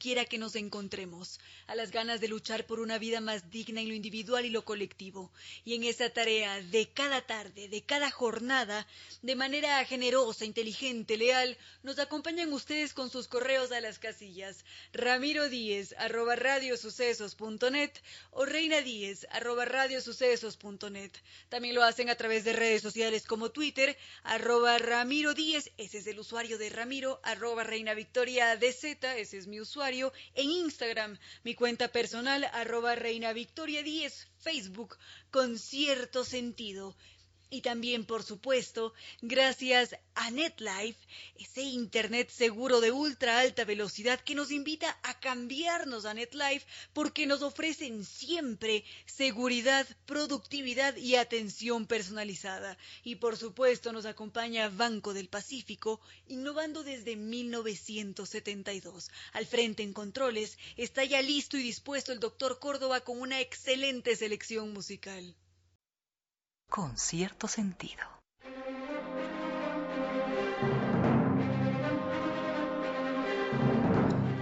quiera que nos encontremos, a las ganas de luchar por una vida más digna en lo individual y lo colectivo. Y en esa tarea de cada tarde, de cada jornada, de manera generosa, inteligente, leal, nos acompañan ustedes con sus correos a las casillas ramiro díez arroba radiosucesos.net o reina díez arroba radiosucesos.net. También lo hacen a través de redes sociales como Twitter, arroba ramiro díez, ese es el usuario de Ramiro, arroba reina Victoria DZ, ese es mi usuario, en Instagram, mi cuenta personal, arroba Reina Victoria 10, Facebook, con cierto sentido. Y también, por supuesto, gracias a NetLife, ese Internet seguro de ultra alta velocidad que nos invita a cambiarnos a NetLife porque nos ofrecen siempre seguridad, productividad y atención personalizada. Y por supuesto nos acompaña Banco del Pacífico, innovando desde 1972. Al frente en controles está ya listo y dispuesto el doctor Córdoba con una excelente selección musical con cierto sentido.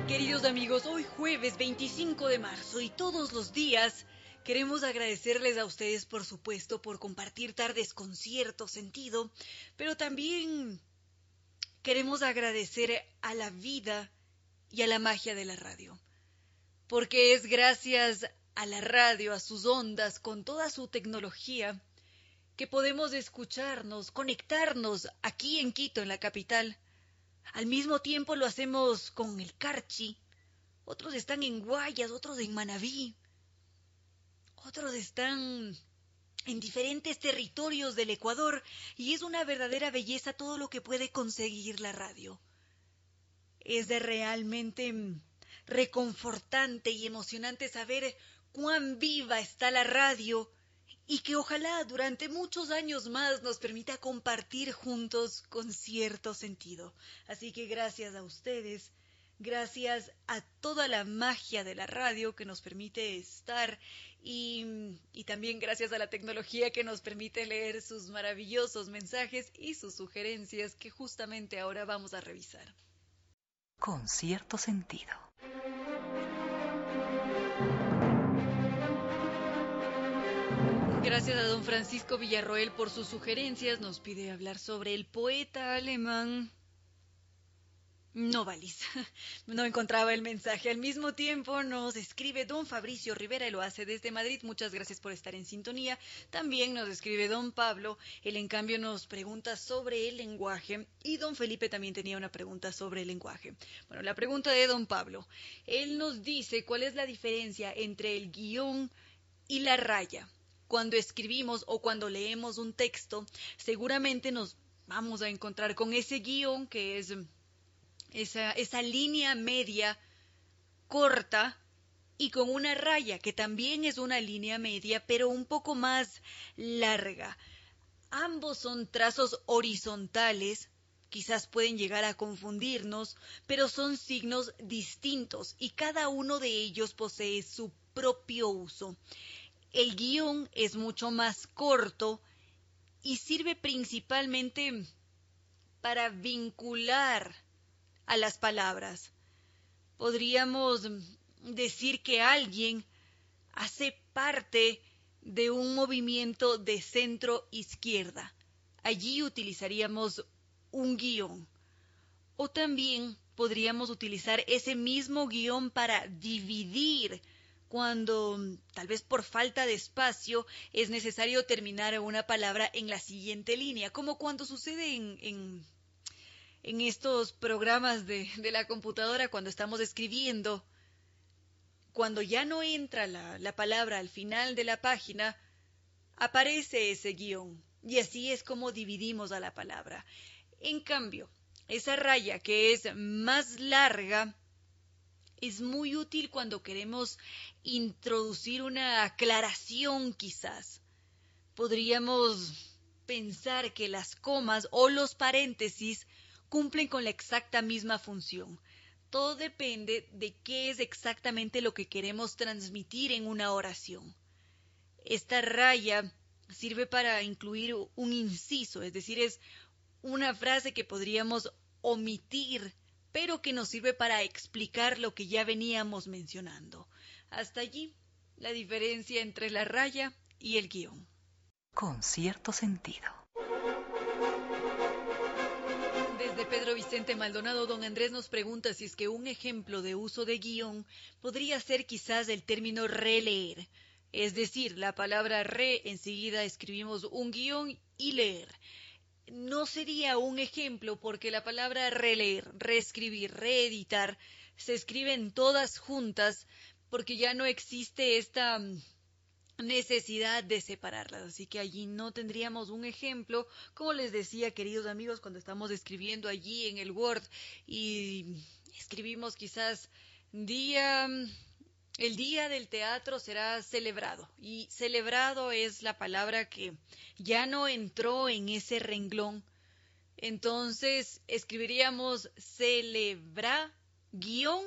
Queridos amigos, hoy jueves 25 de marzo y todos los días queremos agradecerles a ustedes, por supuesto, por compartir tardes con cierto sentido, pero también queremos agradecer a la vida y a la magia de la radio, porque es gracias a la radio, a sus ondas, con toda su tecnología, que podemos escucharnos, conectarnos aquí en Quito, en la capital. Al mismo tiempo lo hacemos con el Carchi. Otros están en Guayas, otros en Manabí. Otros están en diferentes territorios del Ecuador y es una verdadera belleza todo lo que puede conseguir la radio. Es de realmente reconfortante y emocionante saber cuán viva está la radio y que ojalá durante muchos años más nos permita compartir juntos con cierto sentido. Así que gracias a ustedes, gracias a toda la magia de la radio que nos permite estar y, también gracias a la tecnología que nos permite leer sus maravillosos mensajes y sus sugerencias que justamente ahora vamos a revisar. Con cierto sentido. Gracias a don Francisco Villarroel por sus sugerencias. Nos pide hablar sobre el poeta alemán Novalis. No encontraba el mensaje. Al mismo tiempo nos escribe don Fabricio Rivera y lo hace desde Madrid. Muchas gracias por estar en sintonía. También nos escribe don Pablo. Él en cambio nos pregunta sobre el lenguaje. Y don Felipe también tenía una pregunta sobre el lenguaje. Bueno, la pregunta de don Pablo. Él nos dice cuál es la diferencia entre el guion y la raya cuando escribimos o cuando leemos un texto, seguramente nos vamos a encontrar con ese guion que es esa, esa línea media corta y con una raya que también es una línea media pero un poco más larga. Ambos son trazos horizontales, quizás pueden llegar a confundirnos, pero son signos distintos y cada uno de ellos posee su propio uso. El guion es mucho más corto y sirve principalmente para vincular a las palabras. Podríamos decir que alguien hace parte de un movimiento de centro izquierda. Allí utilizaríamos un guion. O también podríamos utilizar ese mismo guion para dividir cuando tal vez por falta de espacio es necesario terminar una palabra en la siguiente línea, como cuando sucede en, en, estos programas de, de, la computadora cuando estamos escribiendo, cuando ya no entra la, la palabra al final de la página, aparece ese guion y así es como dividimos a la palabra. En cambio, esa raya que es más larga, es muy útil cuando queremos introducir una aclaración quizás. Podríamos pensar que las comas o los paréntesis cumplen con la exacta misma función. Todo depende de qué es exactamente lo que queremos transmitir en una oración. Esta raya sirve para incluir un inciso, es decir, es una frase que podríamos omitir pero que nos sirve para explicar lo que ya veníamos mencionando. Hasta allí la diferencia entre la raya y el guion. Con cierto sentido. Desde Pedro Vicente Maldonado, don Andrés nos pregunta si es que un ejemplo de uso de guion podría ser quizás el término releer. Es decir, la palabra re enseguida escribimos un guion y leer no sería un ejemplo porque la palabra releer, reescribir, reeditar se escriben todas juntas porque ya no existe esta mm, necesidad de separarlas. Así que allí no tendríamos un ejemplo, como les decía, queridos amigos, cuando estamos escribiendo allí en el Word y escribimos quizás día mm, el día del teatro será celebrado y celebrado es la palabra que ya no entró en ese renglón. Entonces escribiríamos celebra guion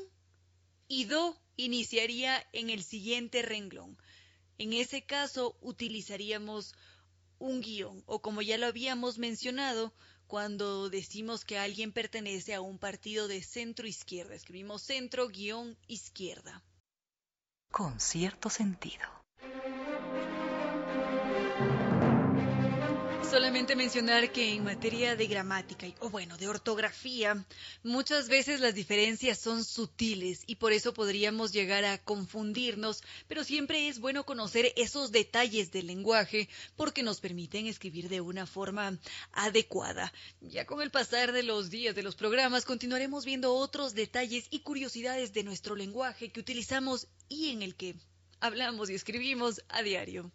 y do iniciaría en el siguiente renglón. En ese caso utilizaríamos un guion o como ya lo habíamos mencionado, cuando decimos que alguien pertenece a un partido de centro izquierda, escribimos centro guion izquierda con cierto sentido. Solamente mencionar que en materia de gramática o bueno, de ortografía, muchas veces las diferencias son sutiles y por eso podríamos llegar a confundirnos, pero siempre es bueno conocer esos detalles del lenguaje porque nos permiten escribir de una forma adecuada. Ya con el pasar de los días de los programas continuaremos viendo otros detalles y curiosidades de nuestro lenguaje que utilizamos y en el que hablamos y escribimos a diario.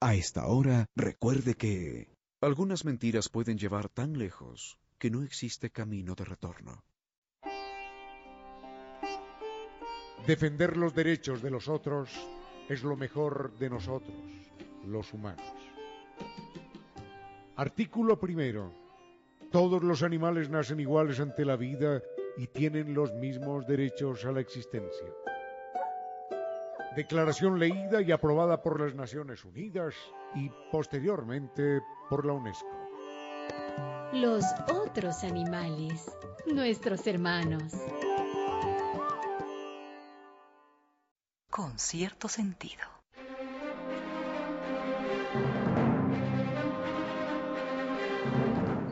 A esta hora, recuerde que algunas mentiras pueden llevar tan lejos que no existe camino de retorno. Defender los derechos de los otros es lo mejor de nosotros, los humanos. Artículo primero. Todos los animales nacen iguales ante la vida y tienen los mismos derechos a la existencia declaración leída y aprobada por las Naciones Unidas y posteriormente por la UNESCO. Los otros animales, nuestros hermanos. Con cierto sentido.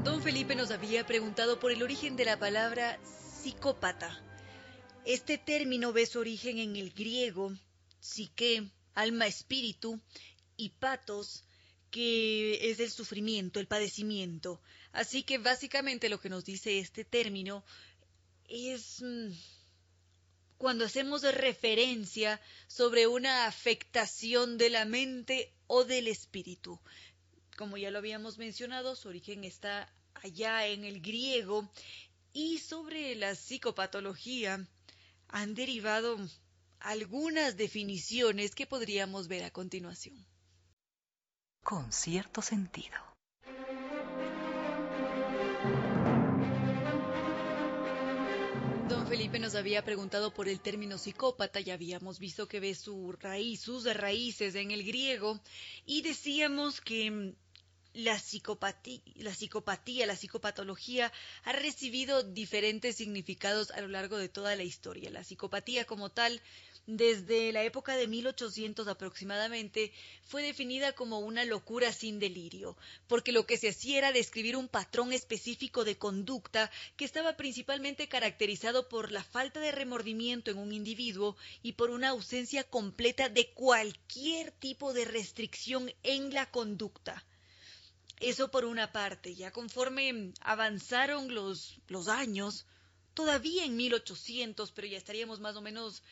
Don Felipe nos había preguntado por el origen de la palabra psicópata. Este término ve su origen en el griego psique, alma, espíritu, y patos, que es el sufrimiento, el padecimiento. Así que básicamente lo que nos dice este término es mm, cuando hacemos referencia sobre una afectación de la mente o del espíritu. Como ya lo habíamos mencionado, su origen está allá en el griego y sobre la psicopatología han derivado algunas definiciones que podríamos ver a continuación. Con cierto sentido. Don Felipe nos había preguntado por el término psicópata, ya habíamos visto que ve su raíz, sus raíces en el griego, y decíamos que la psicopatía, la psicopatía, la psicopatología ha recibido diferentes significados a lo largo de toda la historia. La psicopatía como tal desde la época de 1800 aproximadamente, fue definida como una locura sin delirio, porque lo que se hacía era describir un patrón específico de conducta que estaba principalmente caracterizado por la falta de remordimiento en un individuo y por una ausencia completa de cualquier tipo de restricción en la conducta. Eso por una parte, ya conforme avanzaron los, los años, todavía en 1800, pero ya estaríamos más o menos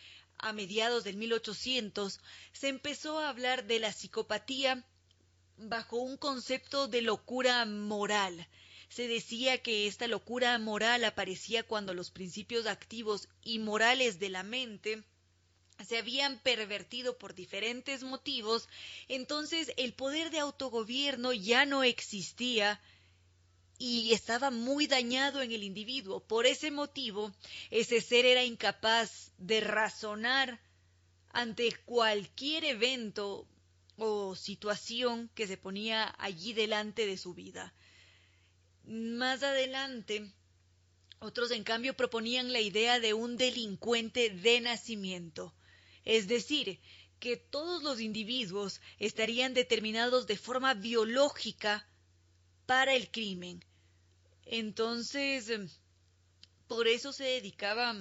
a mediados del 1800, se empezó a hablar de la psicopatía bajo un concepto de locura moral. Se decía que esta locura moral aparecía cuando los principios activos y morales de la mente se habían pervertido por diferentes motivos, entonces el poder de autogobierno ya no existía y estaba muy dañado en el individuo. Por ese motivo, ese ser era incapaz de razonar ante cualquier evento o situación que se ponía allí delante de su vida. Más adelante, otros en cambio proponían la idea de un delincuente de nacimiento, es decir, que todos los individuos estarían determinados de forma biológica para el crimen, entonces, em, por eso se dedicaba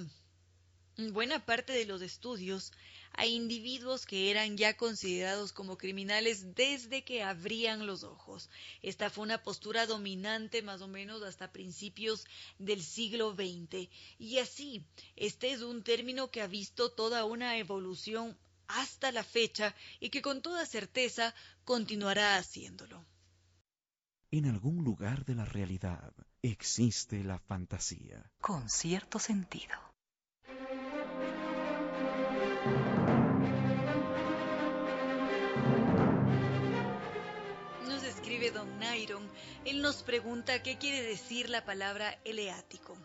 buena parte de los estudios a individuos que eran ya considerados como criminales desde que abrían los ojos. Esta fue una postura dominante más o menos hasta principios del siglo XX. Y así, este es un término que ha visto toda una evolución hasta la fecha y que con toda certeza continuará haciéndolo. En algún lugar de la realidad existe la fantasía. Con cierto sentido. Nos escribe don Nairon. Él nos pregunta qué quiere decir la palabra eleático.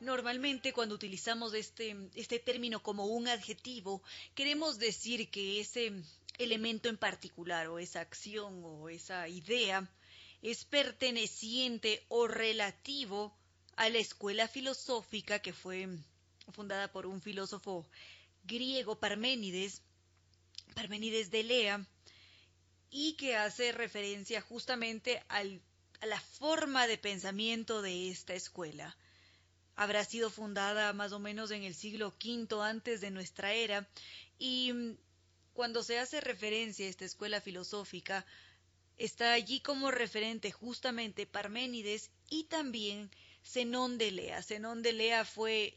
Normalmente cuando utilizamos este, este término como un adjetivo, queremos decir que ese elemento en particular o esa acción o esa idea es perteneciente o relativo a la escuela filosófica que fue fundada por un filósofo griego Parménides, Parménides de Lea, y que hace referencia justamente a la forma de pensamiento de esta escuela. Habrá sido fundada más o menos en el siglo V antes de nuestra era y cuando se hace referencia a esta escuela filosófica, está allí como referente justamente Parménides y también Zenón de Lea. Zenón de Lea fue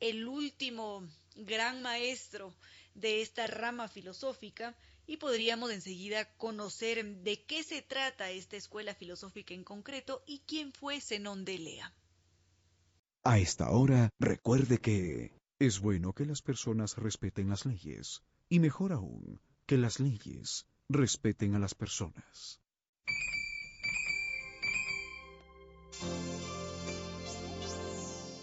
el último gran maestro de esta rama filosófica y podríamos enseguida conocer de qué se trata esta escuela filosófica en concreto y quién fue Zenón de Lea. A esta hora, recuerde que es bueno que las personas respeten las leyes y mejor aún, que las leyes respeten a las personas.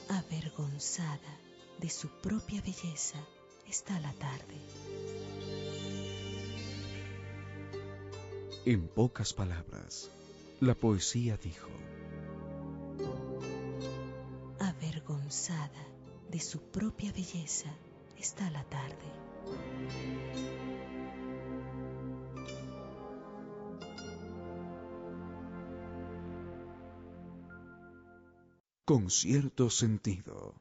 Avergonzada de su propia belleza está la tarde. En pocas palabras, la poesía dijo, Avergonzada de su propia belleza está la tarde. Con cierto sentido.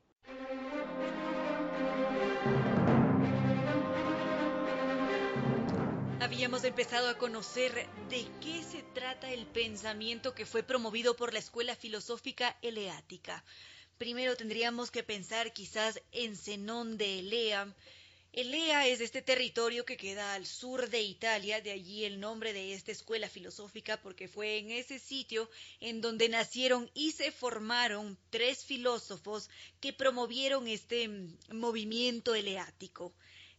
Habíamos empezado a conocer de qué se trata el pensamiento que fue promovido por la escuela filosófica eleática. Primero tendríamos que pensar quizás en Zenón de Elea, Elea es este territorio que queda al sur de Italia, de allí el nombre de esta escuela filosófica, porque fue en ese sitio en donde nacieron y se formaron tres filósofos que promovieron este mm, movimiento eleático.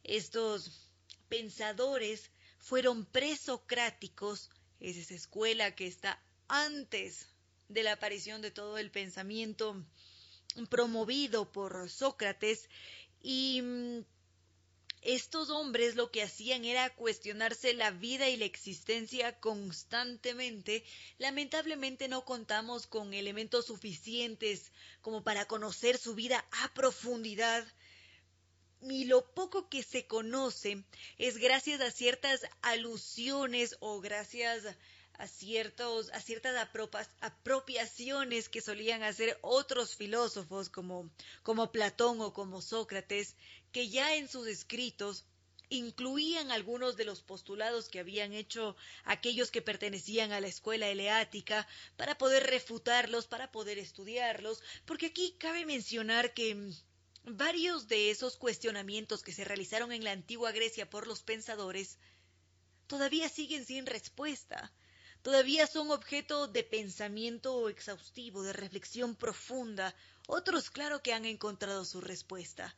Estos pensadores fueron presocráticos, es esa escuela que está antes de la aparición de todo el pensamiento promovido por Sócrates y mm, estos hombres lo que hacían era cuestionarse la vida y la existencia constantemente. Lamentablemente no contamos con elementos suficientes como para conocer su vida a profundidad. y lo poco que se conoce es gracias a ciertas alusiones o gracias a ciertos a ciertas apropiaciones que solían hacer otros filósofos como como Platón o como Sócrates que ya en sus escritos incluían algunos de los postulados que habían hecho aquellos que pertenecían a la escuela eleática para poder refutarlos, para poder estudiarlos, porque aquí cabe mencionar que Varios de esos cuestionamientos que se realizaron en la antigua Grecia por los pensadores todavía siguen sin respuesta, todavía son objeto de pensamiento exhaustivo, de reflexión profunda, otros claro que han encontrado su respuesta.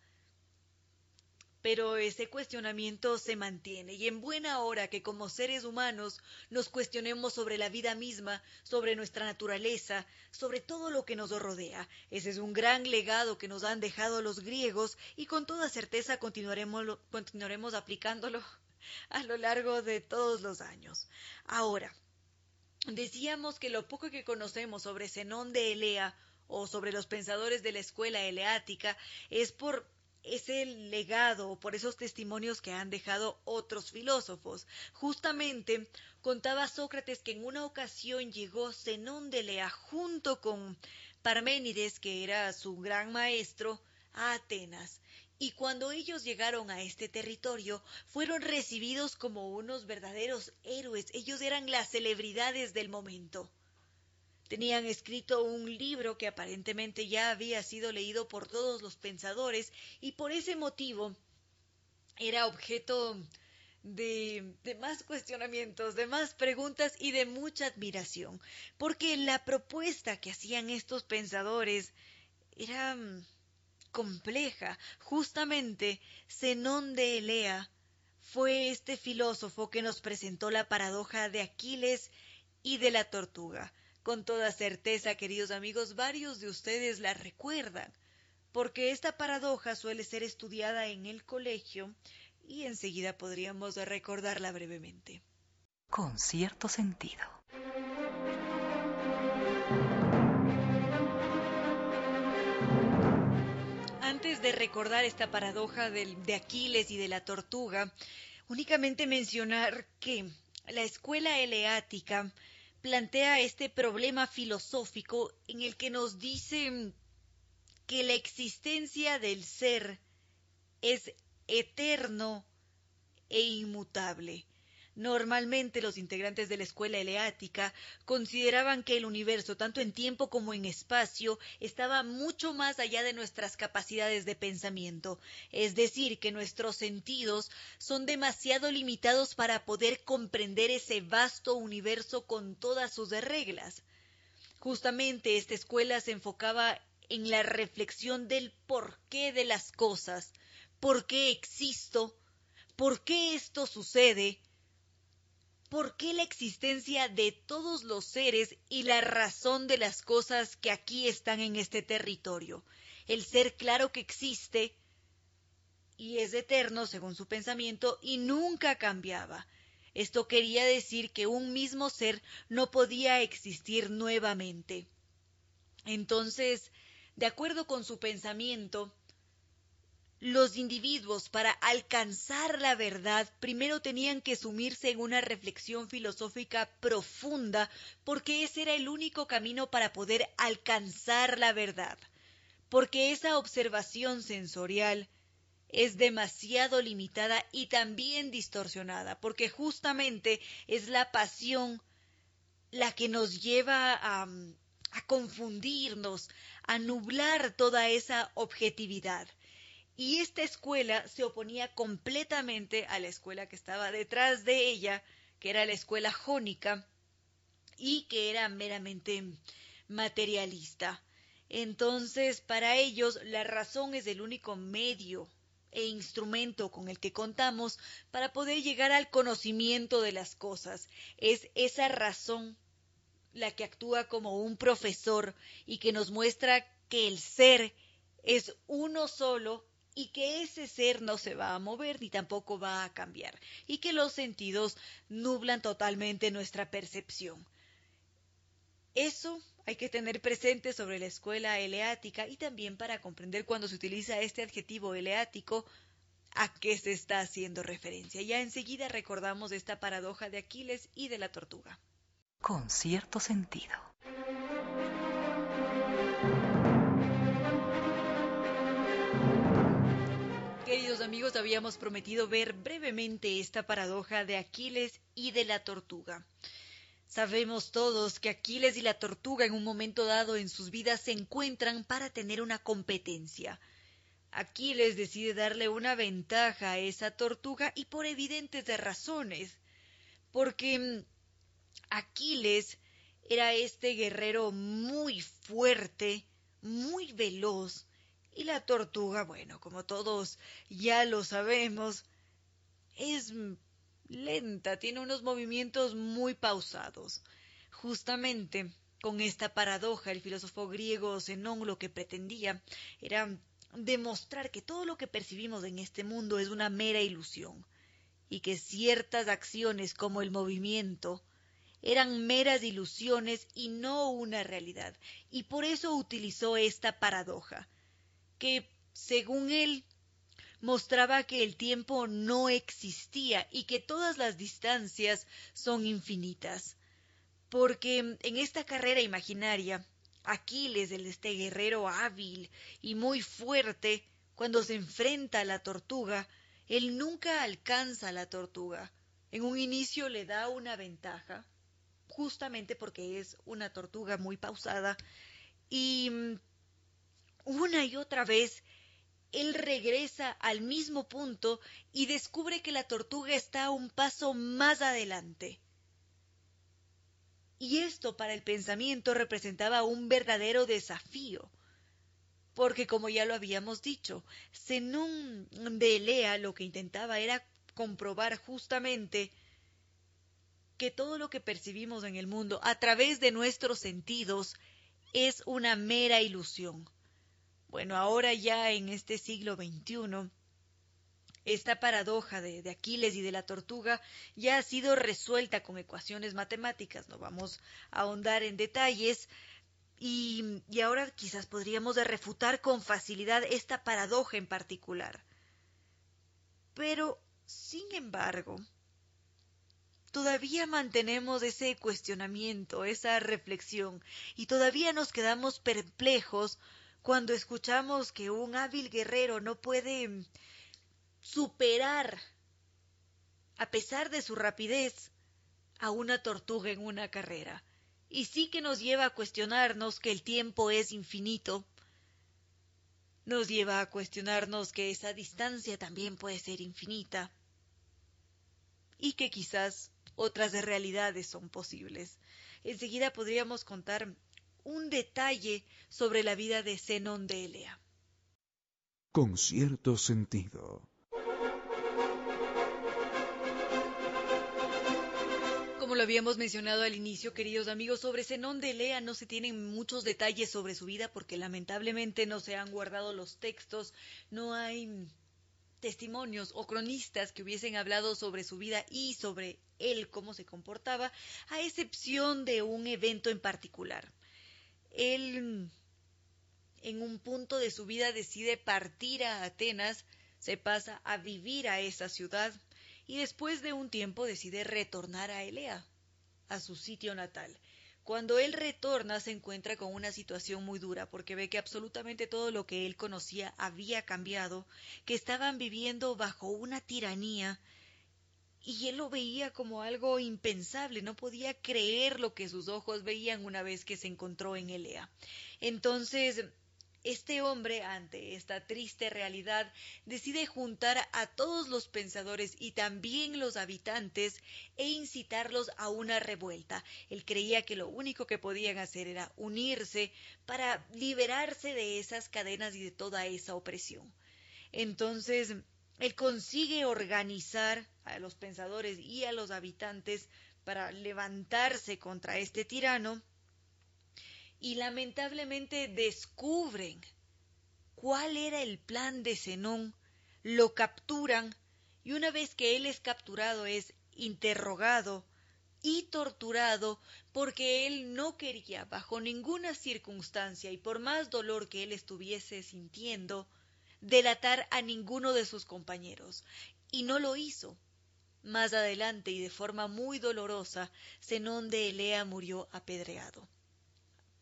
Pero ese cuestionamiento se mantiene y en buena hora que como seres humanos nos cuestionemos sobre la vida misma, sobre nuestra naturaleza, sobre todo lo que nos rodea. Ese es un gran legado que nos han dejado los griegos y con toda certeza continuaremos, continuaremos aplicándolo a lo largo de todos los años. Ahora, decíamos que lo poco que conocemos sobre Zenón de Elea o sobre los pensadores de la escuela eleática es por ese legado, por esos testimonios que han dejado otros filósofos. Justamente contaba Sócrates que en una ocasión llegó Zenón de Lea junto con Parménides, que era su gran maestro, a Atenas. Y cuando ellos llegaron a este territorio, fueron recibidos como unos verdaderos héroes. Ellos eran las celebridades del momento. Tenían escrito un libro que aparentemente ya había sido leído por todos los pensadores y por ese motivo era objeto de, más cuestionamientos, de más preguntas y de mucha admiración, porque la propuesta que hacían estos pensadores era mm, compleja. Justamente Zenón de Elea fue este filósofo que nos presentó la paradoja de Aquiles y de la tortuga. Con toda certeza, queridos amigos, varios de ustedes la recuerdan, porque esta paradoja suele ser estudiada en el colegio y enseguida podríamos recordarla brevemente. Con cierto sentido. De recordar esta paradoja de Aquiles y de la tortuga, únicamente mencionar que la escuela eleática plantea este problema filosófico en el que nos dice que la existencia del ser es eterno e inmutable. Normalmente los integrantes de la escuela eleática consideraban que el universo, tanto en tiempo como en espacio, estaba mucho más allá de nuestras capacidades de pensamiento, es decir, que nuestros sentidos son demasiado limitados para poder comprender ese vasto universo con todas sus reglas. Justamente esta escuela se enfocaba en la reflexión del porqué de las cosas, por qué existo, por qué esto sucede, por qué la existencia de todos los seres y la razón de las cosas que aquí están en este territorio. El ser claro que existe y es eterno según su pensamiento y nunca cambiaba. Esto quería decir que un mismo ser no podía existir nuevamente. Entonces, de acuerdo con su pensamiento, los individuos para alcanzar la verdad primero tenían que sumirse en una reflexión filosófica profunda porque ese era el único camino para poder alcanzar la verdad, porque esa observación sensorial es demasiado limitada y también distorsionada, porque justamente es la pasión la que nos lleva a, confundirnos, a nublar toda esa objetividad. Y esta escuela se oponía completamente a la escuela que estaba detrás de ella, que era la escuela jónica, y que era meramente materialista. Entonces, para ellos, la razón es el único medio e instrumento con el que contamos para poder llegar al conocimiento de las cosas. Es esa razón la que actúa como un profesor y que nos muestra que el ser es uno solo y que ese ser no se va a mover ni tampoco va a cambiar y que los sentidos nublan totalmente nuestra percepción. Eso hay que tener presente sobre la escuela eleática y también para comprender cuando se utiliza este adjetivo eleático a qué se está haciendo referencia. Ya enseguida recordamos esta paradoja de Aquiles y de la tortuga. Con cierto sentido. Amigos, habíamos prometido ver brevemente esta paradoja de Aquiles y de la tortuga. Sabemos todos que Aquiles y la tortuga en un momento dado en sus vidas se encuentran para tener una competencia. Aquiles decide darle una ventaja a esa tortuga y por evidentes razones, porque mm, Aquiles era este guerrero muy fuerte, muy veloz, y la tortuga, bueno, como todos ya lo sabemos, es lenta, tiene unos movimientos muy pausados. Justamente con esta paradoja, el filósofo griego Zenón lo que pretendía era demostrar que todo lo que percibimos en este mundo es una mera ilusión y que ciertas acciones como el movimiento eran meras ilusiones y no una realidad, y por eso utilizó esta paradoja, que, según él, mostraba que el tiempo no existía y que todas las distancias son infinitas. Porque en esta carrera imaginaria, Aquiles, el este guerrero hábil y muy fuerte, cuando se enfrenta a la tortuga, él nunca alcanza a la tortuga. En un inicio le da una ventaja, justamente porque es una tortuga muy pausada, y mm, una y otra vez él regresa al mismo punto y descubre que la tortuga está un paso más adelante. Y esto para el pensamiento representaba un verdadero desafío, porque como ya lo habíamos dicho, Zenón de Elea lo que intentaba era comprobar justamente que todo lo que percibimos en el mundo a través de nuestros sentidos es una mera ilusión. Bueno, ahora ya en este siglo XXI, esta paradoja de, Aquiles y de la tortuga ya ha sido resuelta con ecuaciones matemáticas. No vamos a ahondar en detalles. Y, y ahora quizás podríamos refutar con facilidad esta paradoja en particular. Pero, sin embargo, todavía mantenemos ese cuestionamiento, esa reflexión, y todavía nos quedamos perplejos cuando escuchamos que un hábil guerrero no puede superar, a pesar de su rapidez, a una tortuga en una carrera. Y sí que nos lleva a cuestionarnos que el tiempo es infinito. Nos lleva a cuestionarnos que esa distancia también puede ser infinita. Y que quizás otras realidades son posibles. Enseguida podríamos contar un detalle sobre la vida de Zenón de Elea. Con cierto sentido. Como lo habíamos mencionado al inicio, queridos amigos, sobre Zenón de Elea no se tienen muchos detalles sobre su vida porque lamentablemente no se han guardado los textos, no hay testimonios o cronistas que hubiesen hablado sobre su vida y sobre él, cómo se comportaba, a excepción de un evento en particular él en un punto de su vida decide partir a Atenas, se pasa a vivir a esa ciudad y después de un tiempo decide retornar a Elea, a su sitio natal. Cuando él retorna se encuentra con una situación muy dura porque ve que absolutamente todo lo que él conocía había cambiado, que estaban viviendo bajo una tiranía y él lo veía como algo impensable, no podía creer lo que sus ojos veían una vez que se encontró en Elea. Entonces, este hombre, ante esta triste realidad, decide juntar a todos los pensadores y también los habitantes e incitarlos a una revuelta. Él creía que lo único que podían hacer era unirse para liberarse de esas cadenas y de toda esa opresión. Entonces, él consigue organizar a los pensadores y a los habitantes para levantarse contra este tirano y lamentablemente descubren cuál era el plan de Zenón, lo capturan y una vez que él es capturado es interrogado y torturado porque él no quería bajo ninguna circunstancia y por más dolor que él estuviese sintiendo delatar a ninguno de sus compañeros, y no lo hizo. Más adelante y de forma muy dolorosa, Zenón de Elea murió apedreado.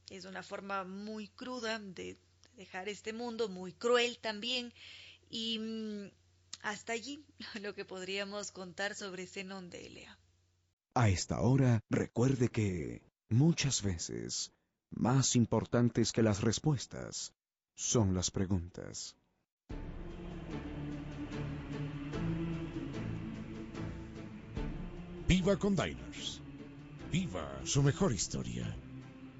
Es una forma muy cruda de dejar este mundo, muy cruel también, y mm, hasta allí lo que podríamos contar sobre Zenón de Elea. A esta hora, recuerde que muchas veces más importantes que las respuestas son las preguntas. Viva con Diners. Viva su mejor historia.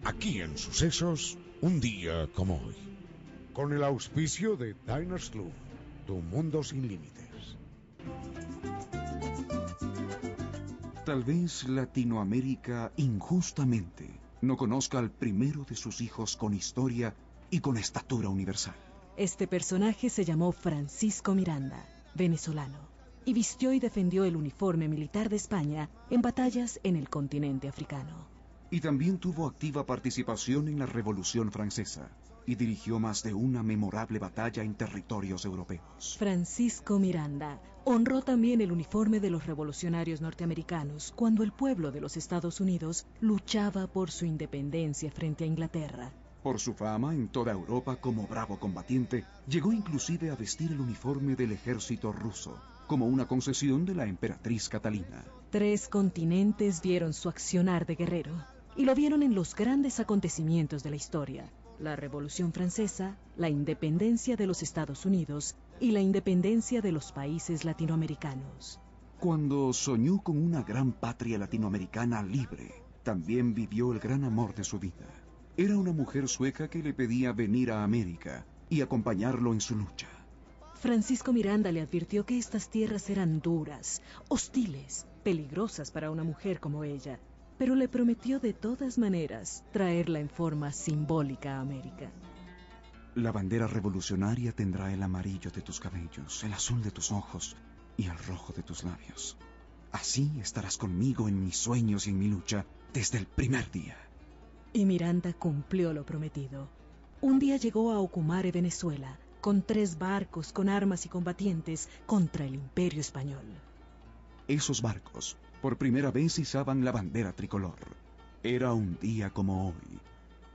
Aquí en Sucesos, un día como hoy. Con el auspicio de Diners Club, tu mundo sin límites. Tal vez Latinoamérica injustamente no conozca al primero de sus hijos con historia y con estatura universal. Este personaje se llamó Francisco Miranda, venezolano, y vistió y defendió el uniforme militar de España en batallas en el continente africano. Y también tuvo activa participación en la Revolución Francesa y dirigió más de una memorable batalla en territorios europeos. Francisco Miranda honró también el uniforme de los revolucionarios norteamericanos cuando el pueblo de los Estados Unidos luchaba por su independencia frente a Inglaterra. Por su fama en toda Europa como bravo combatiente, llegó inclusive a vestir el uniforme del ejército ruso, como una concesión de la emperatriz Catalina. Tres continentes vieron su accionar de guerrero y lo vieron en los grandes acontecimientos de la historia, la Revolución Francesa, la independencia de los Estados Unidos y la independencia de los países latinoamericanos. Cuando soñó con una gran patria latinoamericana libre, también vivió el gran amor de su vida. Era una mujer sueca que le pedía venir a América y acompañarlo en su lucha. Francisco Miranda le advirtió que estas tierras eran duras, hostiles, peligrosas para una mujer como ella, pero le prometió de todas maneras traerla en forma simbólica a América. La bandera revolucionaria tendrá el amarillo de tus cabellos, el azul de tus ojos y el rojo de tus labios. Así estarás conmigo en mis sueños y en mi lucha desde el primer día. Y Miranda cumplió lo prometido. Un día llegó a Ocumare, Venezuela, con tres barcos con armas y combatientes contra el imperio español. Esos barcos por primera vez izaban la bandera tricolor. Era un día como hoy,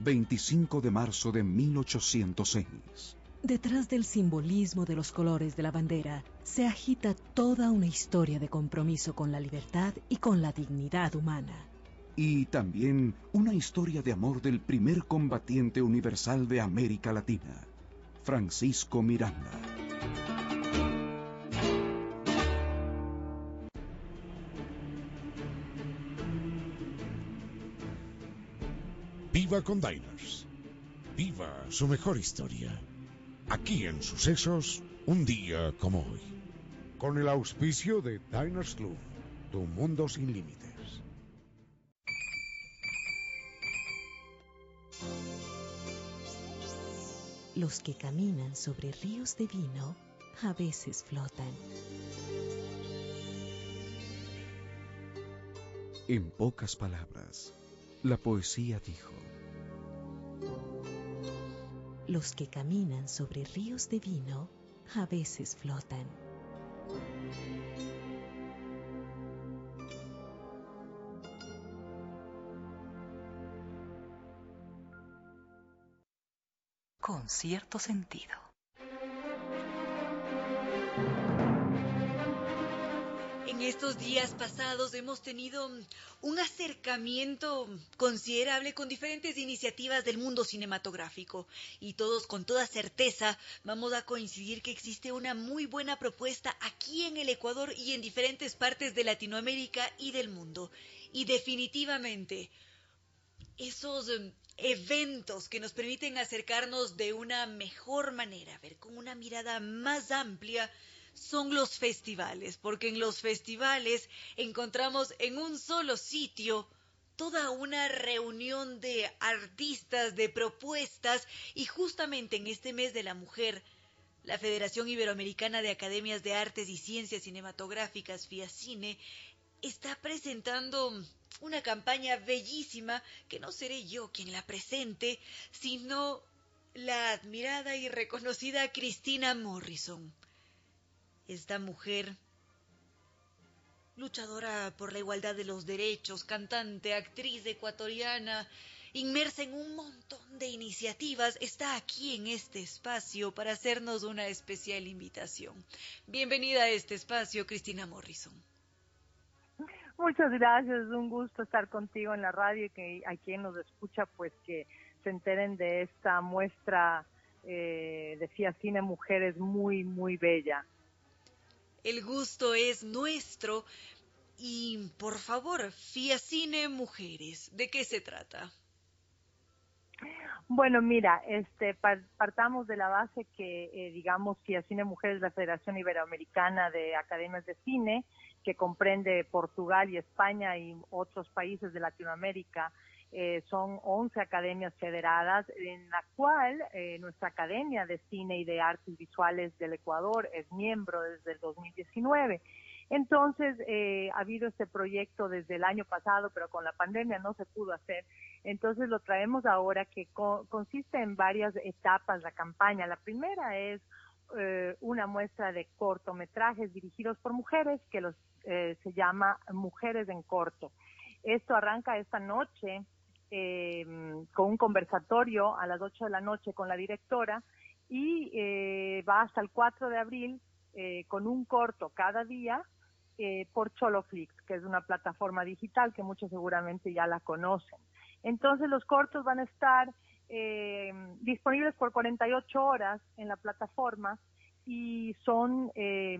25 de marzo de 1806. Detrás del simbolismo de los colores de la bandera se agita toda una historia de compromiso con la libertad y con la dignidad humana. Y también una historia de amor del primer combatiente universal de América Latina, Francisco Miranda. Viva con Diners. Viva su mejor historia. Aquí en Sucesos, un día como hoy. Con el auspicio de Diners Club, tu mundo sin límites. Los que caminan sobre ríos de vino a veces flotan. En pocas palabras, la poesía dijo, Los que caminan sobre ríos de vino a veces flotan. Con cierto sentido. En estos días pasados hemos tenido un acercamiento considerable con diferentes iniciativas del mundo cinematográfico y todos con toda certeza vamos a coincidir que existe una muy buena propuesta aquí en el Ecuador y en diferentes partes de Latinoamérica y del mundo. Y definitivamente esos em, eventos que nos permiten acercarnos de una mejor manera, ver con una mirada más amplia, son los festivales, porque en los festivales encontramos en un solo sitio toda una reunión de artistas, de propuestas, y justamente en este mes de la mujer, la Federación Iberoamericana de Academias de Artes y Ciencias Cinematográficas, FIACINE, está presentando una campaña bellísima que no seré yo quien la presente, sino la admirada y reconocida Cristina Morrison. Esta mujer, luchadora por la igualdad de los derechos, cantante, actriz ecuatoriana, inmersa en un montón de iniciativas, está aquí en este espacio para hacernos una especial invitación. Bienvenida a este espacio, Cristina Morrison. Muchas gracias, es un gusto estar contigo en la radio y que a quien nos escucha, pues que se enteren de esta muestra eh, de FIA Cine Mujeres muy, muy bella. El gusto es nuestro. Y por favor, FIA Cine Mujeres, ¿de qué se trata? Bueno, mira, este, partamos de la base que, eh, digamos, FIA Cine Mujeres, la Federación Iberoamericana de Academias de Cine, que comprende Portugal y España y otros países de Latinoamérica, eh, son 11 academias federadas, en la cual eh, nuestra Academia de Cine y de Artes Visuales del Ecuador es miembro desde el 2019. Entonces, eh, ha habido este proyecto desde el año pasado, pero con la pandemia no se pudo hacer. Entonces, lo traemos ahora que consiste en varias etapas la campaña. La primera es una muestra de cortometrajes dirigidos por mujeres que los, se llama Mujeres en Corto. Esto arranca esta noche eh, con un conversatorio a las 8 de la noche con la directora y eh, va hasta el 4 de abril eh, con un corto cada día eh, por Choloflix, que es una plataforma digital que muchos seguramente ya la conocen. Entonces los cortos van a estar eh, disponibles por 48 horas en la plataforma y son eh,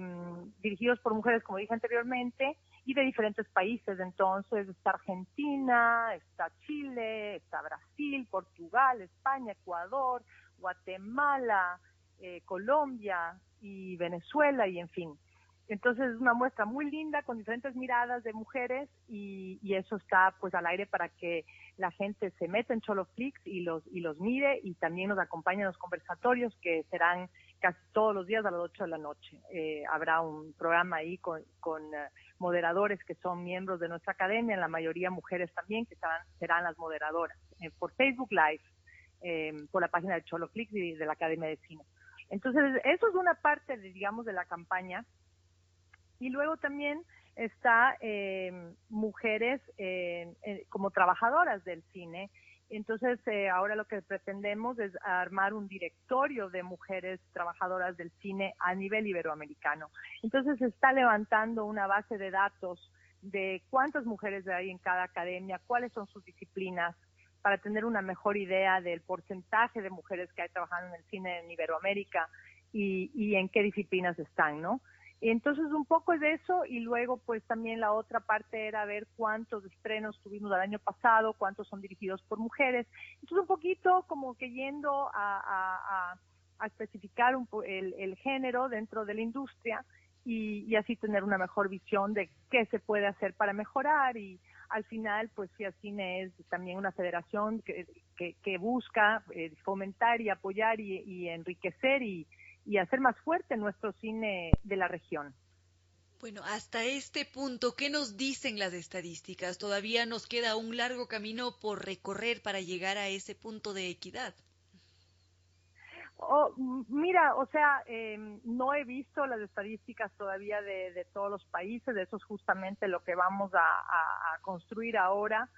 dirigidos por mujeres, como dije anteriormente, y de diferentes países. Entonces está Argentina, está Chile, está Brasil, Portugal, España, Ecuador, Guatemala, eh, Colombia y Venezuela y en fin. Entonces es una muestra muy linda con diferentes miradas de mujeres y, y, eso está pues al aire para que la gente se meta en Choloflix y los y los mire y también nos acompañe en los conversatorios que serán casi todos los días a las 8 de la noche. Eh, habrá un programa ahí con, con uh, moderadores que son miembros de nuestra academia, la mayoría mujeres también que serán, serán las moderadoras eh, por Facebook Live, eh, por la página de Choloflix y de la Academia de Cine. Entonces eso es una parte de, digamos de la campaña y luego también está eh, mujeres eh, como trabajadoras del cine. Entonces, eh, ahora lo que pretendemos es armar un directorio de mujeres trabajadoras del cine a nivel iberoamericano. Entonces, se está levantando una base de datos de cuántas mujeres hay en cada academia, cuáles son sus disciplinas, para tener una mejor idea del porcentaje de mujeres que hay trabajando en el cine en Iberoamérica y, y en qué disciplinas están, ¿no? Entonces un poco es eso y luego pues también la otra parte era ver cuántos estrenos tuvimos el año pasado, cuántos son dirigidos por mujeres. Entonces un poquito como que yendo a, especificar un el, el, género dentro de la industria y, y, así tener una mejor visión de qué se puede hacer para mejorar y al final pues Cine es también una federación que, que, que busca eh, fomentar y apoyar y, y enriquecer y y hacer más fuerte nuestro cine de la región. Bueno, hasta este punto, ¿qué nos dicen las estadísticas? Todavía nos queda un largo camino por recorrer para llegar a ese punto de equidad. Oh, mira, o sea, eh, no he visto las estadísticas todavía de, de, todos los países, de eso es justamente lo que vamos a, a, a construir ahora.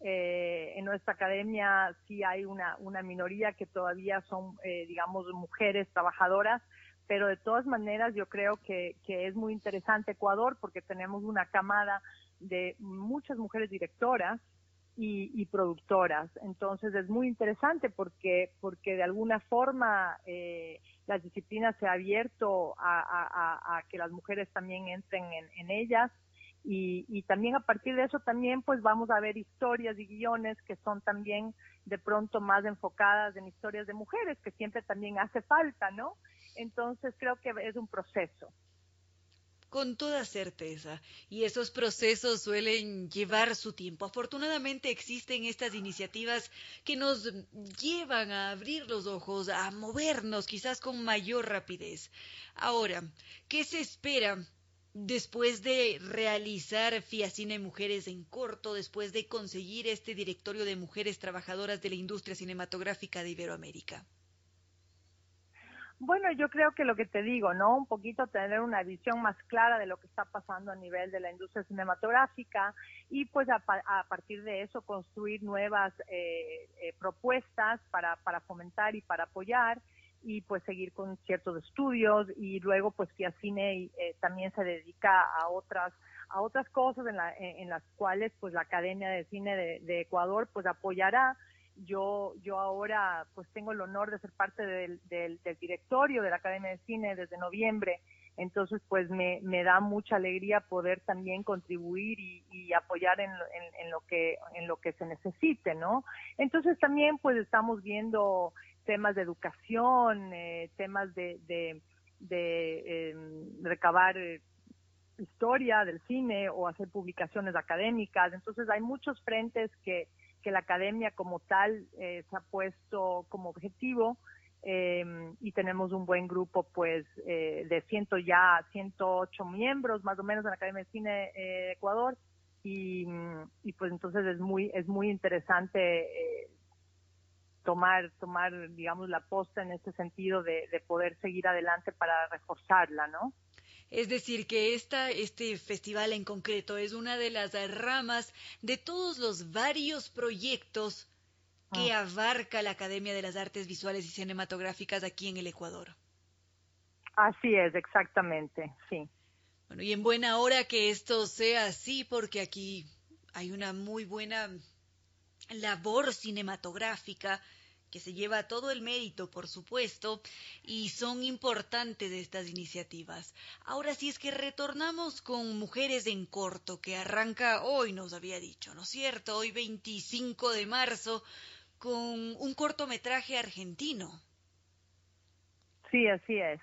Eh, en nuestra academia sí hay una, una minoría que todavía son, eh, digamos, mujeres trabajadoras, pero de todas maneras yo creo que, que es muy interesante Ecuador porque tenemos una camada de muchas mujeres directoras y, y, productoras. Entonces es muy interesante porque, porque de alguna forma eh, las disciplinas se ha abierto a, a, a, que las mujeres también entren en, en ellas y, y, también a partir de eso también pues vamos a ver historias y guiones que son también de pronto más enfocadas en historias de mujeres, que siempre también hace falta, ¿no? Entonces creo que es un proceso. Con toda certeza. Y esos procesos suelen llevar su tiempo. Afortunadamente existen estas iniciativas que nos llevan a abrir los ojos, a movernos quizás con mayor rapidez. Ahora, ¿qué se espera después de realizar Fiacine Mujeres en corto, después de conseguir este directorio de mujeres trabajadoras de la industria cinematográfica de Iberoamérica? Bueno, yo creo que lo que te digo, ¿no? Un poquito tener una visión más clara de lo que está pasando a nivel de la industria cinematográfica y pues a, partir de eso construir nuevas eh, eh, propuestas para, para fomentar y para apoyar y pues seguir con ciertos estudios y luego pues Fiacine eh, también se dedica a otras a otras cosas en, la, en, las cuales pues la Academia de Cine de, Ecuador pues apoyará yo, yo ahora pues tengo el honor de ser parte del, del, directorio de la Academia de Cine desde noviembre, entonces pues me, me da mucha alegría poder también contribuir y, y apoyar en, en, lo que, en lo que se necesite, ¿no? Entonces también pues estamos viendo temas de educación, eh, temas de, de, de em, recabar eh, historia del cine o hacer publicaciones académicas, entonces hay muchos frentes que que la academia como tal eh, se ha puesto como objetivo em, y tenemos un buen grupo pues eh, de ciento ya 108 miembros más o menos en la Academia de Cine eh, Ecuador. Y, y, pues entonces es muy es muy interesante tomar tomar digamos la posta en este sentido de, de poder seguir adelante para reforzarla no es decir, que esta, este festival en concreto es una de las ramas de todos los varios proyectos que ah. abarca la Academia de las Artes Visuales y Cinematográficas aquí en el Ecuador. Así es, exactamente, sí. Bueno, y en buena hora que esto sea así, porque aquí hay una muy buena labor cinematográfica que se lleva todo el mérito, por supuesto, y son importantes estas iniciativas. Ahora, si es que retornamos con Mujeres en Corto, que arranca hoy, nos había dicho, ¿no es cierto? Hoy 25 de marzo, con un cortometraje argentino. Sí, así es.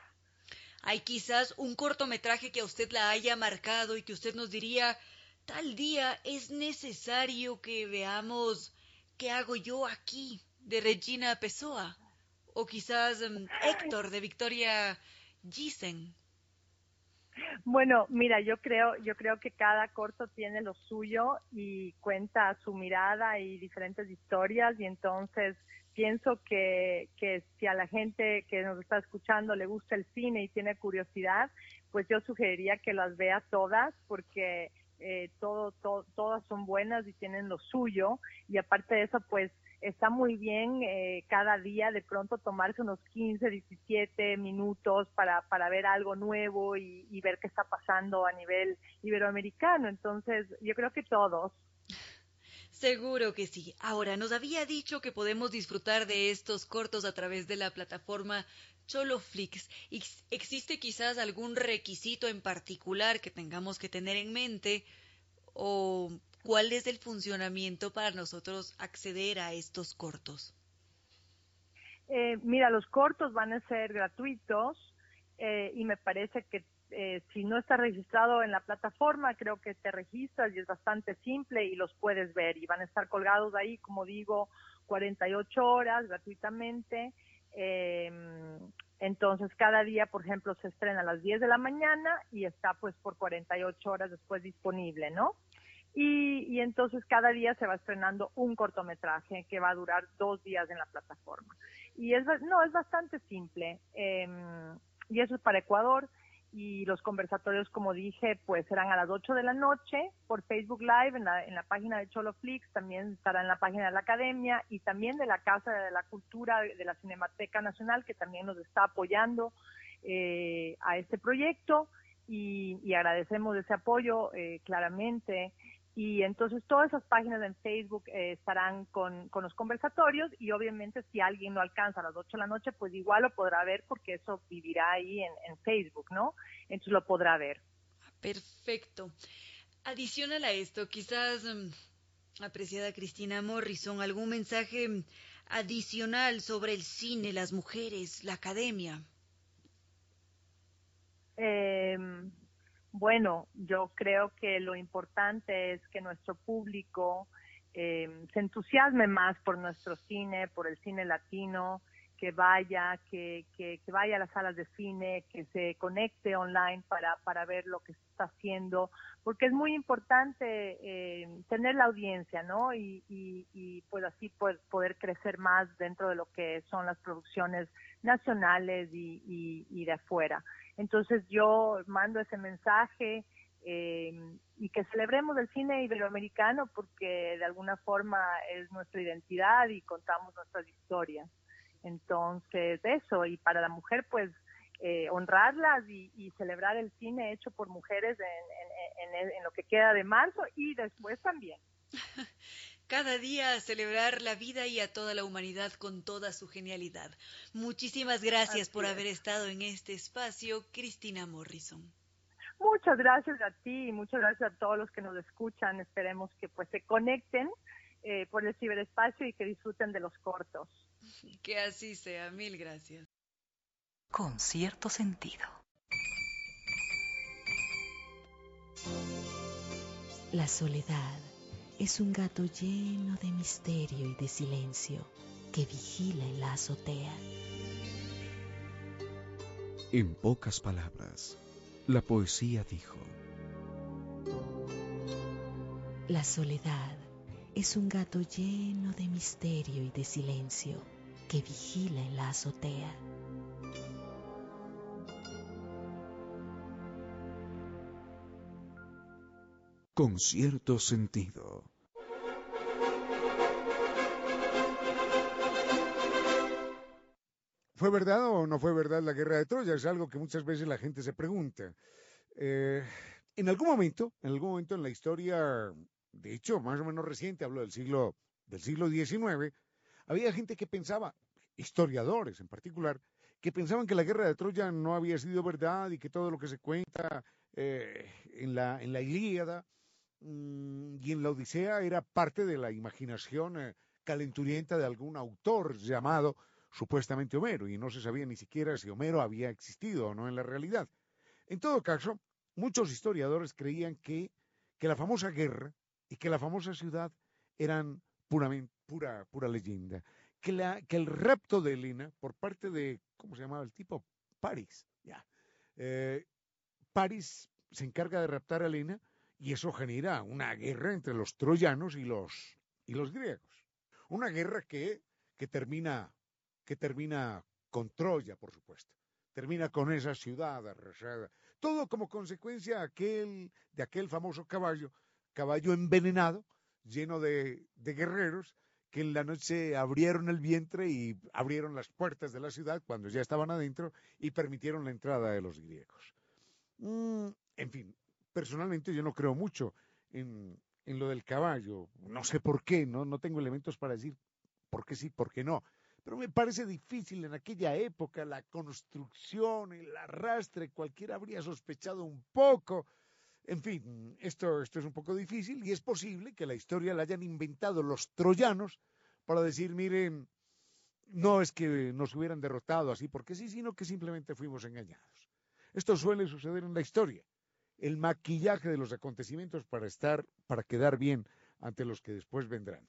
Hay quizás un cortometraje que a usted la haya marcado y que usted nos diría, tal día es necesario que veamos qué hago yo aquí de Regina Pessoa o quizás em, Héctor de Victoria Giesen. Bueno, mira, yo creo, yo creo que cada corto tiene lo suyo y cuenta su mirada y diferentes historias y entonces pienso que, que si a la gente que nos está escuchando le gusta el cine y tiene curiosidad, pues yo sugeriría que las vea todas porque eh, todo, todas son buenas y tienen lo suyo y aparte de eso, pues está muy bien eh, cada día de pronto tomarse unos 15, 17 minutos para, para ver algo nuevo y, y ver qué está pasando a nivel iberoamericano. Entonces, yo creo que todos. Seguro que sí. Ahora, nos había dicho que podemos disfrutar de estos cortos a través de la plataforma Choloflix. ¿Existe quizás algún requisito en particular que tengamos que tener en mente? ¿O ¿Cuál es el funcionamiento para nosotros acceder a estos cortos? Eh, mira, los cortos van a ser gratuitos eh, y me parece que eh, si no está registrado en la plataforma, creo que te registras y es bastante simple y los puedes ver y van a estar colgados ahí, como digo, 48 horas gratuitamente. Em, entonces, cada día, por ejemplo, se estrena a las 10 de la mañana y está pues por 48 horas después disponible, ¿no? Y, y, entonces cada día se va estrenando un cortometraje que va a durar dos días en la plataforma. Y es, no, es bastante simple. Eh, y eso es para Ecuador. Y los conversatorios, como dije, pues serán a las 8 de la noche por Facebook Live en la, en la página de Choloflix, también estará en la página de la Academia y también de la Casa de la Cultura de la Cinemateca Nacional, que también nos está apoyando eh, a este proyecto. Y, y agradecemos ese apoyo eh, claramente. Y entonces todas esas páginas en Facebook eh, estarán con, con, los conversatorios y obviamente si alguien no alcanza a las 8 de la noche, pues igual lo podrá ver porque eso vivirá ahí en, en Facebook, ¿no? Entonces lo podrá ver. Perfecto. Adicional a esto, quizás, mm, apreciada Cristina Morrison, algún mensaje mm, adicional sobre el cine, las mujeres, la academia. Eh, bueno, yo creo que lo importante es que nuestro público eh, se entusiasme más por nuestro cine, por el cine latino, que vaya, que, que, vaya a las salas de cine, que se conecte online para, para ver lo que se está haciendo, porque es muy importante eh, tener la audiencia, ¿no? Y, y, pues así poder, poder, crecer más dentro de lo que son las producciones nacionales y, y de afuera. Entonces yo mando ese mensaje eh, y que celebremos el cine iberoamericano porque de alguna forma es nuestra identidad y contamos nuestras historias. Entonces, eso, y para la mujer, pues eh, honrarlas y, celebrar el cine hecho por mujeres en, en, lo que queda de marzo y después también. Cada día celebrar la vida y a toda la humanidad con toda su genialidad. Muchísimas gracias por haber estado en este espacio, Cristina Morrison. Muchas gracias a ti y muchas gracias a todos los que nos escuchan. Esperemos que pues se conecten eh, por el ciberespacio y que disfruten de los cortos. Que así sea. Mil gracias. Con cierto sentido. La soledad es un gato lleno de misterio y de silencio que vigila en la azotea. En pocas palabras, la poesía dijo, La soledad es un gato lleno de misterio y de silencio que vigila en la azotea. Con cierto sentido. ¿Fue verdad o no fue verdad la guerra de Troya? Es algo que muchas veces la gente se pregunta. Eh, en algún momento, en algún momento en la historia, de hecho, más o menos reciente, hablo del siglo, del siglo XIX, había gente que pensaba, historiadores en particular, que pensaban que la guerra de Troya no había sido verdad y que todo lo que se cuenta eh, en, la, en la Ilíada mm, y en la Odisea era parte de la imaginación eh, calenturienta de algún autor llamado supuestamente Homero, y no se sabía ni siquiera si Homero había existido o no en la realidad. En todo caso, muchos historiadores creían que, que la famosa guerra y que la famosa ciudad eran puramente, pura, pura leyenda, que, la, que el rapto de Helena por parte de, ¿cómo se llamaba el tipo? París, ya. Eh, París se encarga de raptar a Helena y eso genera una guerra entre los troyanos y los, y los griegos. Una guerra que, que termina que termina con Troya, por supuesto. Termina con esa ciudad arrasada. Todo como consecuencia de aquel famoso caballo, caballo envenenado, lleno de, guerreros, que en la noche abrieron el vientre y abrieron las puertas de la ciudad cuando ya estaban adentro y permitieron la entrada de los griegos. Mm, en fin, personalmente yo no creo mucho en, en, lo del caballo. No sé por qué, no, no tengo elementos para decir por qué sí, por qué no. Pero me parece difícil en aquella época la construcción, el arrastre, cualquiera habría sospechado un poco. En fin, esto, esto es un poco difícil y es posible que la historia la hayan inventado los troyanos para decir, miren, no es que nos hubieran derrotado así porque sí, sino que simplemente fuimos engañados. Esto suele suceder en la historia. El maquillaje de los acontecimientos para estar, para quedar bien ante los que después vendrán.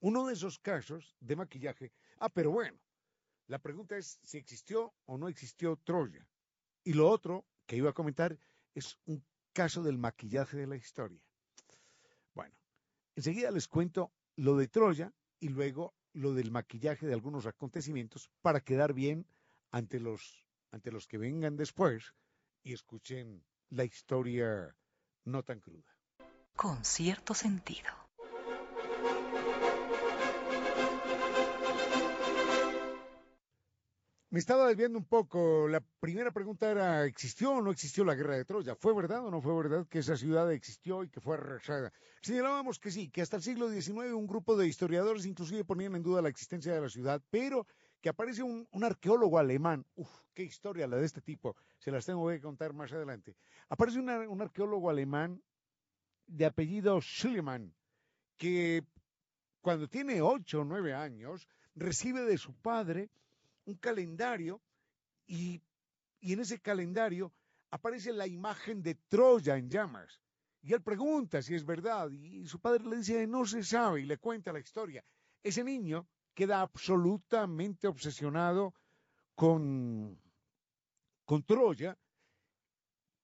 Uno de esos casos de maquillaje, ah, pero bueno, la pregunta es si existió o no existió Troya. Y lo otro que iba a comentar es un caso del maquillaje de la historia. Bueno, enseguida les cuento lo de Troya y luego lo del maquillaje de algunos acontecimientos para quedar bien ante los, ante los que vengan después y escuchen la historia no tan cruda. Con cierto sentido. Me estaba desviando un poco. La primera pregunta era, ¿existió o no existió la guerra de Troya? ¿Fue verdad o no fue verdad que esa ciudad existió y que fue arrasada? Señalábamos que sí, que hasta el siglo XIX un grupo de historiadores inclusive ponían en duda la existencia de la ciudad, pero que aparece un, arqueólogo alemán, uf, qué historia la de este tipo, se las tengo que contar más adelante. Aparece un arqueólogo alemán de apellido Schillemann, que cuando tiene ocho o nueve años, recibe de su padre un calendario y, en ese calendario aparece la imagen de Troya en llamas. Y él pregunta si es verdad y su padre le dice no se sabe y le cuenta la historia. Ese niño queda absolutamente obsesionado con, con Troya,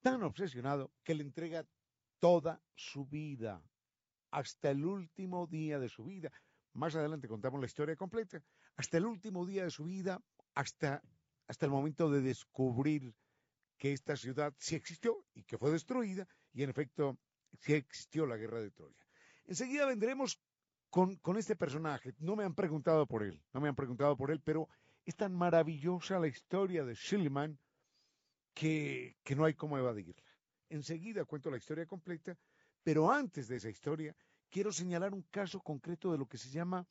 tan obsesionado que le entrega toda su vida, hasta el último día de su vida. Más adelante contamos la historia completa, hasta el último día de su vida, hasta, hasta el momento de descubrir que esta ciudad sí existió y que fue destruida, y en efecto sí existió la guerra de Troya. Enseguida vendremos con, con este personaje. No me han preguntado por él, no me han preguntado por él, pero es tan maravillosa la historia de Schliemann que, que no hay cómo evadirla. Enseguida cuento la historia completa, pero antes de esa historia quiero señalar un caso concreto de lo que se llama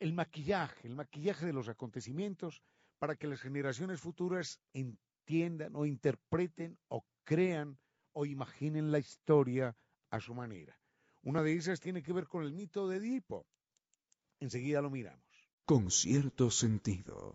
el maquillaje, el maquillaje de los acontecimientos para que las generaciones futuras entiendan o interpreten o crean o imaginen la historia a su manera. Una de esas tiene que ver con el mito de Edipo. Enseguida lo miramos. Con cierto sentido.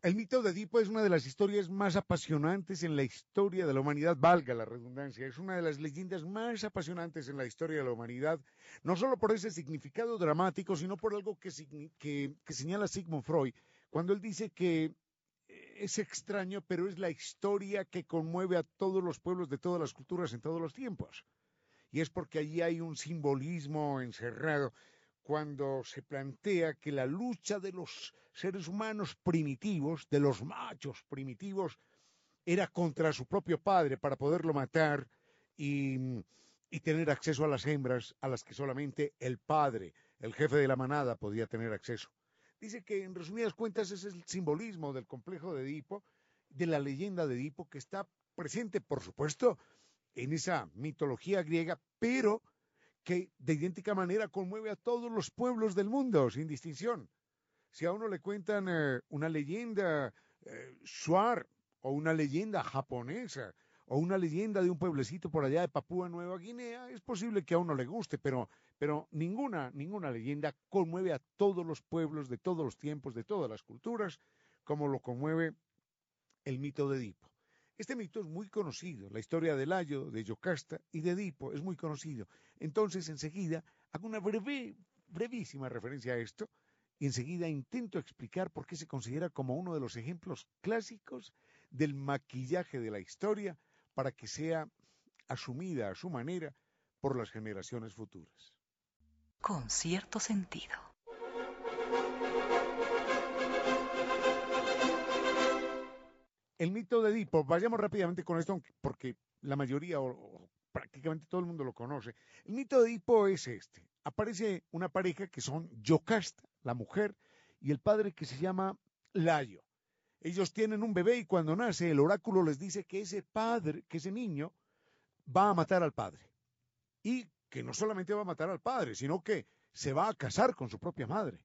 El mito de Edipo es una de las historias más apasionantes en la historia de la humanidad, valga la redundancia, es una de las leyendas más apasionantes en la historia de la humanidad, no solo por ese significado dramático, sino por algo que, que, que señala Sigmund Freud, cuando él dice que es extraño, pero es la historia que conmueve a todos los pueblos de todas las culturas en todos los tiempos. Y es porque allí hay un simbolismo encerrado cuando se plantea que la lucha de los seres humanos primitivos, de los machos primitivos, era contra su propio padre para poderlo matar y, y tener acceso a las hembras a las que solamente el padre, el jefe de la manada, podía tener acceso. Dice que en resumidas cuentas ese es el simbolismo del complejo de Edipo, de la leyenda de Edipo, que está presente, por supuesto, en esa mitología griega, pero que de idéntica manera conmueve a todos los pueblos del mundo, sin distinción. Si a uno le cuentan eh, una leyenda eh, shuar o una leyenda japonesa o una leyenda de un pueblecito por allá de Papúa Nueva Guinea, es posible que a uno le guste, pero pero ninguna, ninguna leyenda conmueve a todos los pueblos de todos los tiempos, de todas las culturas, como lo conmueve el mito de Edipo. Este mito es muy conocido, la historia de Layo, de Yocasta y de Edipo es muy conocido. Entonces, enseguida, hago una brevísima referencia a esto y enseguida intento explicar por qué se considera como uno de los ejemplos clásicos del maquillaje de la historia para que sea asumida a su manera por las generaciones futuras con cierto sentido. El mito de Edipo, vayamos rápidamente con esto porque la mayoría o, prácticamente todo el mundo lo conoce. El mito de Edipo es este. Aparece una pareja que son Yocasta, la mujer, y el padre que se llama Layo. Ellos tienen un bebé y cuando nace el oráculo les dice que ese padre, que ese niño va a matar al padre. Y que no solamente va a matar al padre, sino que se va a casar con su propia madre.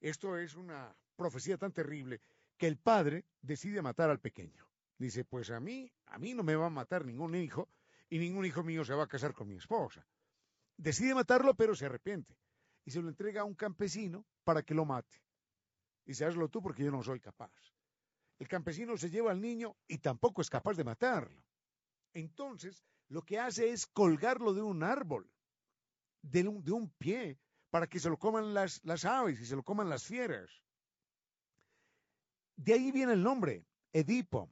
Esto es una profecía tan terrible que el padre decide matar al pequeño. Dice, pues a mí, a mí no me va a matar ningún hijo y ningún hijo mío se va a casar con mi esposa. Decide matarlo, pero se arrepiente y se lo entrega a un campesino para que lo mate. Dice, hazlo tú porque yo no soy capaz. El campesino se lleva al niño y tampoco es capaz de matarlo. Entonces, lo que hace es colgarlo de un árbol de un, de un pie para que se lo coman las, las aves y se lo coman las fieras. De ahí viene el nombre, Edipo.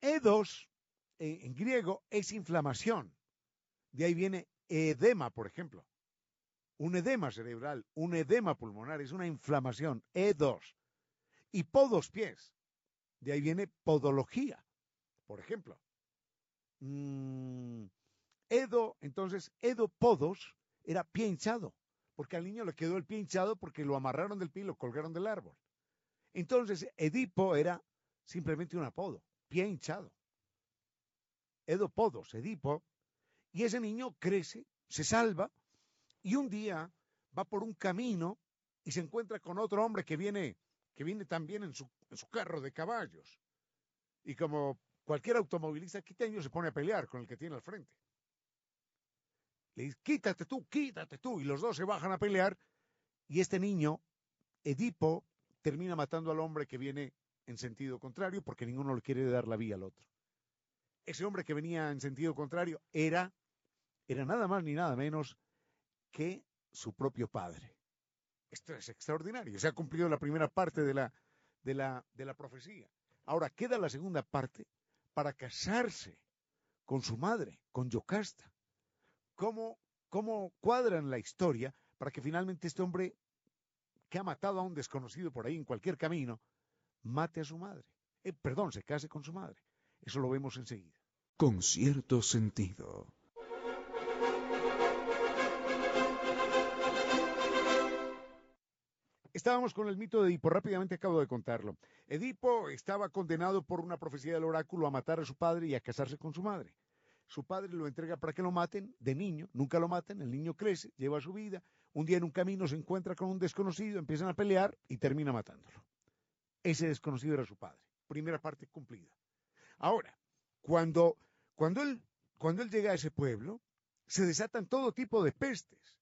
Edos, en griego, es inflamación. De ahí viene edema, por ejemplo. Un edema cerebral, un edema pulmonar, es una inflamación. Edos. Y podos pies. De ahí viene podología, por ejemplo. Mm, edo, entonces, edo podos era pie hinchado, porque al niño le quedó el pie hinchado porque lo amarraron del pie y lo colgaron del árbol. Entonces, Edipo era simplemente un apodo, pie hinchado. Edopodos, Edipo, y ese niño crece, se salva, y un día va por un camino y se encuentra con otro hombre que viene, que viene también en su, carro de caballos. Y como cualquier automovilista quiteño se pone a pelear con el que tiene al frente. Le dice, quítate tú, quítate tú. Y los dos se bajan a pelear. Y este niño, Edipo, termina matando al hombre que viene en sentido contrario porque ninguno le quiere dar la vía al otro. Ese hombre que venía en sentido contrario era era nada más ni nada menos que su propio padre. Esto es extraordinario. Se ha cumplido la primera parte de la, de la, de la profecía. Ahora queda la segunda parte para casarse con su madre, con Yocasta. ¿Cómo, cómo cuadran la historia para que finalmente este hombre que ha matado a un desconocido por ahí en cualquier camino, mate a su madre? Eh, perdón, se case con su madre. Eso lo vemos enseguida. Con cierto sentido. Estábamos con el mito de Edipo, rápidamente acabo de contarlo. Edipo estaba condenado por una profecía del oráculo a matar a su padre y a casarse con su madre. Su padre lo entrega para que lo maten de niño, nunca lo maten, el niño crece, lleva su vida, un día en un camino se encuentra con un desconocido, empiezan a pelear y termina matándolo. Ese desconocido era su padre. Primera parte cumplida. Ahora, cuando, cuando, él, cuando él llega a ese pueblo, se desatan todo tipo de pestes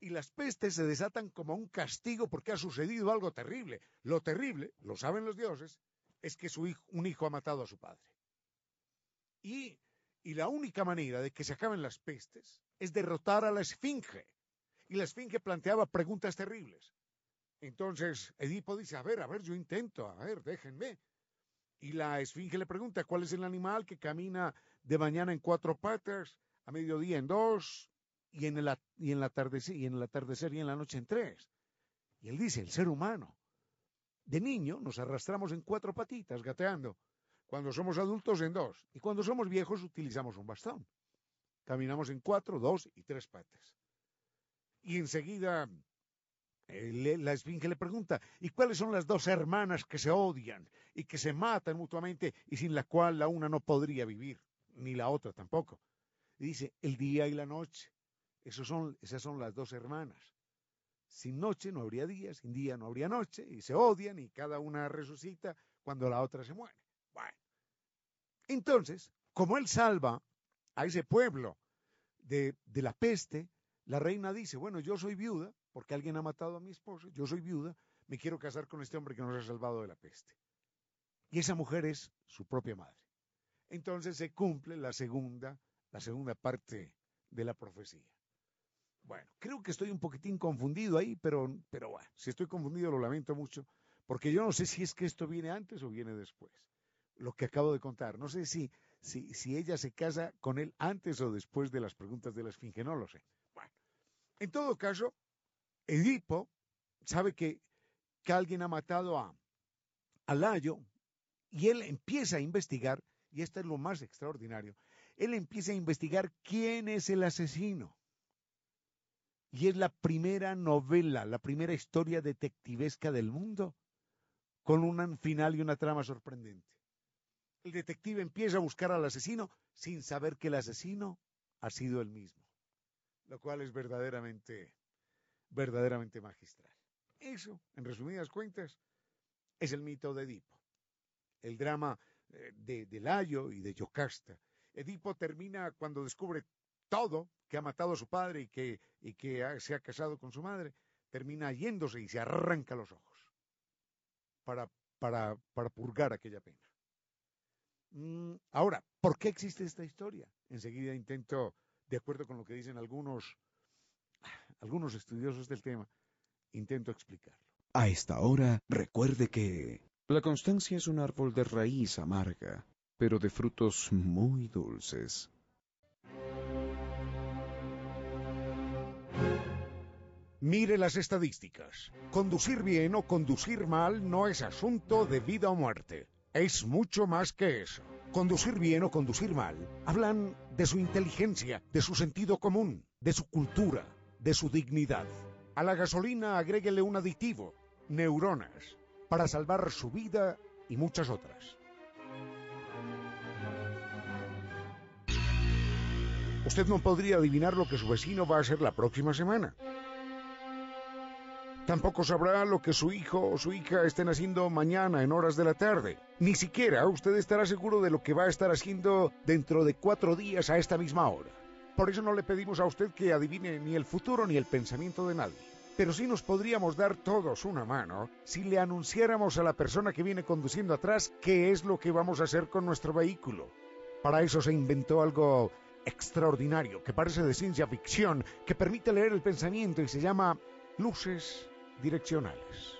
y las pestes se desatan como un castigo porque ha sucedido algo terrible. Lo terrible, lo saben los dioses, es que su hijo, un hijo ha matado a su padre. Y, y la única manera de que se acaben las pestes es derrotar a la esfinge. Y la esfinge planteaba preguntas terribles. Entonces Edipo dice, a ver, a ver, yo intento, a ver, déjenme. Y la esfinge le pregunta, ¿cuál es el animal que camina de mañana en cuatro patas, a mediodía en dos, y en, el, y, en atardecer, y en el atardecer y en la noche en tres. Y él dice, el ser humano. De niño nos arrastramos en cuatro patitas, gateando. Cuando somos adultos en dos. Y cuando somos viejos utilizamos un bastón. Caminamos en cuatro, dos y tres patas. Y enseguida la esfinge le pregunta, ¿y cuáles son las dos hermanas que se odian y que se matan mutuamente y sin la cual la una no podría vivir, ni la otra tampoco? Y dice, el día y la noche son, esas son las dos hermanas. Sin noche no habría día, sin día no habría noche, y se odian y cada una resucita cuando la otra se muere. Bueno, entonces, como él salva a ese pueblo de, de la peste, la reina dice, bueno, yo soy viuda, porque alguien ha matado a mi esposo, yo soy viuda, me quiero casar con este hombre que nos ha salvado de la peste. Y esa mujer es su propia madre. Entonces se cumple la segunda, la segunda parte de la profecía. Bueno, creo que estoy un poquitín confundido ahí, pero, pero bueno, si estoy confundido lo lamento mucho, porque yo no sé si es que esto viene antes o viene después. Lo que acabo de contar. No sé si, si, si ella se casa con él antes o después de las preguntas de la esfinge, no lo sé. En todo caso, Edipo sabe que, que alguien ha matado a, a Layo y él empieza a investigar, y esto es lo más extraordinario, él empieza a investigar quién es el asesino. Y es la primera novela, la primera historia detectivesca del mundo, con un final y una trama sorprendente. El detective empieza a buscar al asesino sin saber que el asesino ha sido el mismo, lo cual es verdaderamente, verdaderamente magistral. Eso, en resumidas cuentas, es el mito de Edipo, el drama eh, de, de Layo y de Yocasta. Edipo termina cuando descubre todo, que ha matado a su padre y que, y que se ha casado con su madre, termina yéndose y se arranca los ojos para, para, para purgar aquella pena. Mm, ahora, ¿por qué existe esta historia? Enseguida intento, de acuerdo con lo que dicen algunos, algunos estudiosos del tema, intento explicarlo. A esta hora, recuerde que la constancia es un árbol de raíz amarga, pero de frutos muy dulces. Mire las estadísticas. Conducir bien o conducir mal no es asunto de vida o muerte. Es mucho más que eso. Conducir bien o conducir mal hablan de su inteligencia, de su sentido común, de su cultura, de su dignidad. A la gasolina agréguele un aditivo, neuronas, para salvar su vida y muchas otras. Usted no podría adivinar lo que su vecino va a hacer la próxima semana. Tampoco sabrá lo que su hijo o su hija estén haciendo mañana en horas de la tarde. Ni siquiera usted estará seguro de lo que va a estar haciendo dentro de cuatro días a esta misma hora. Por eso no le pedimos a usted que adivine ni el futuro ni el pensamiento de nadie. Pero sí nos podríamos dar todos una mano si le anunciáramos a la persona que viene conduciendo atrás qué es lo que vamos a hacer con nuestro vehículo. Para eso se inventó algo extraordinario, que parece de ciencia ficción, que permite leer el pensamiento y se llama luces direccionales.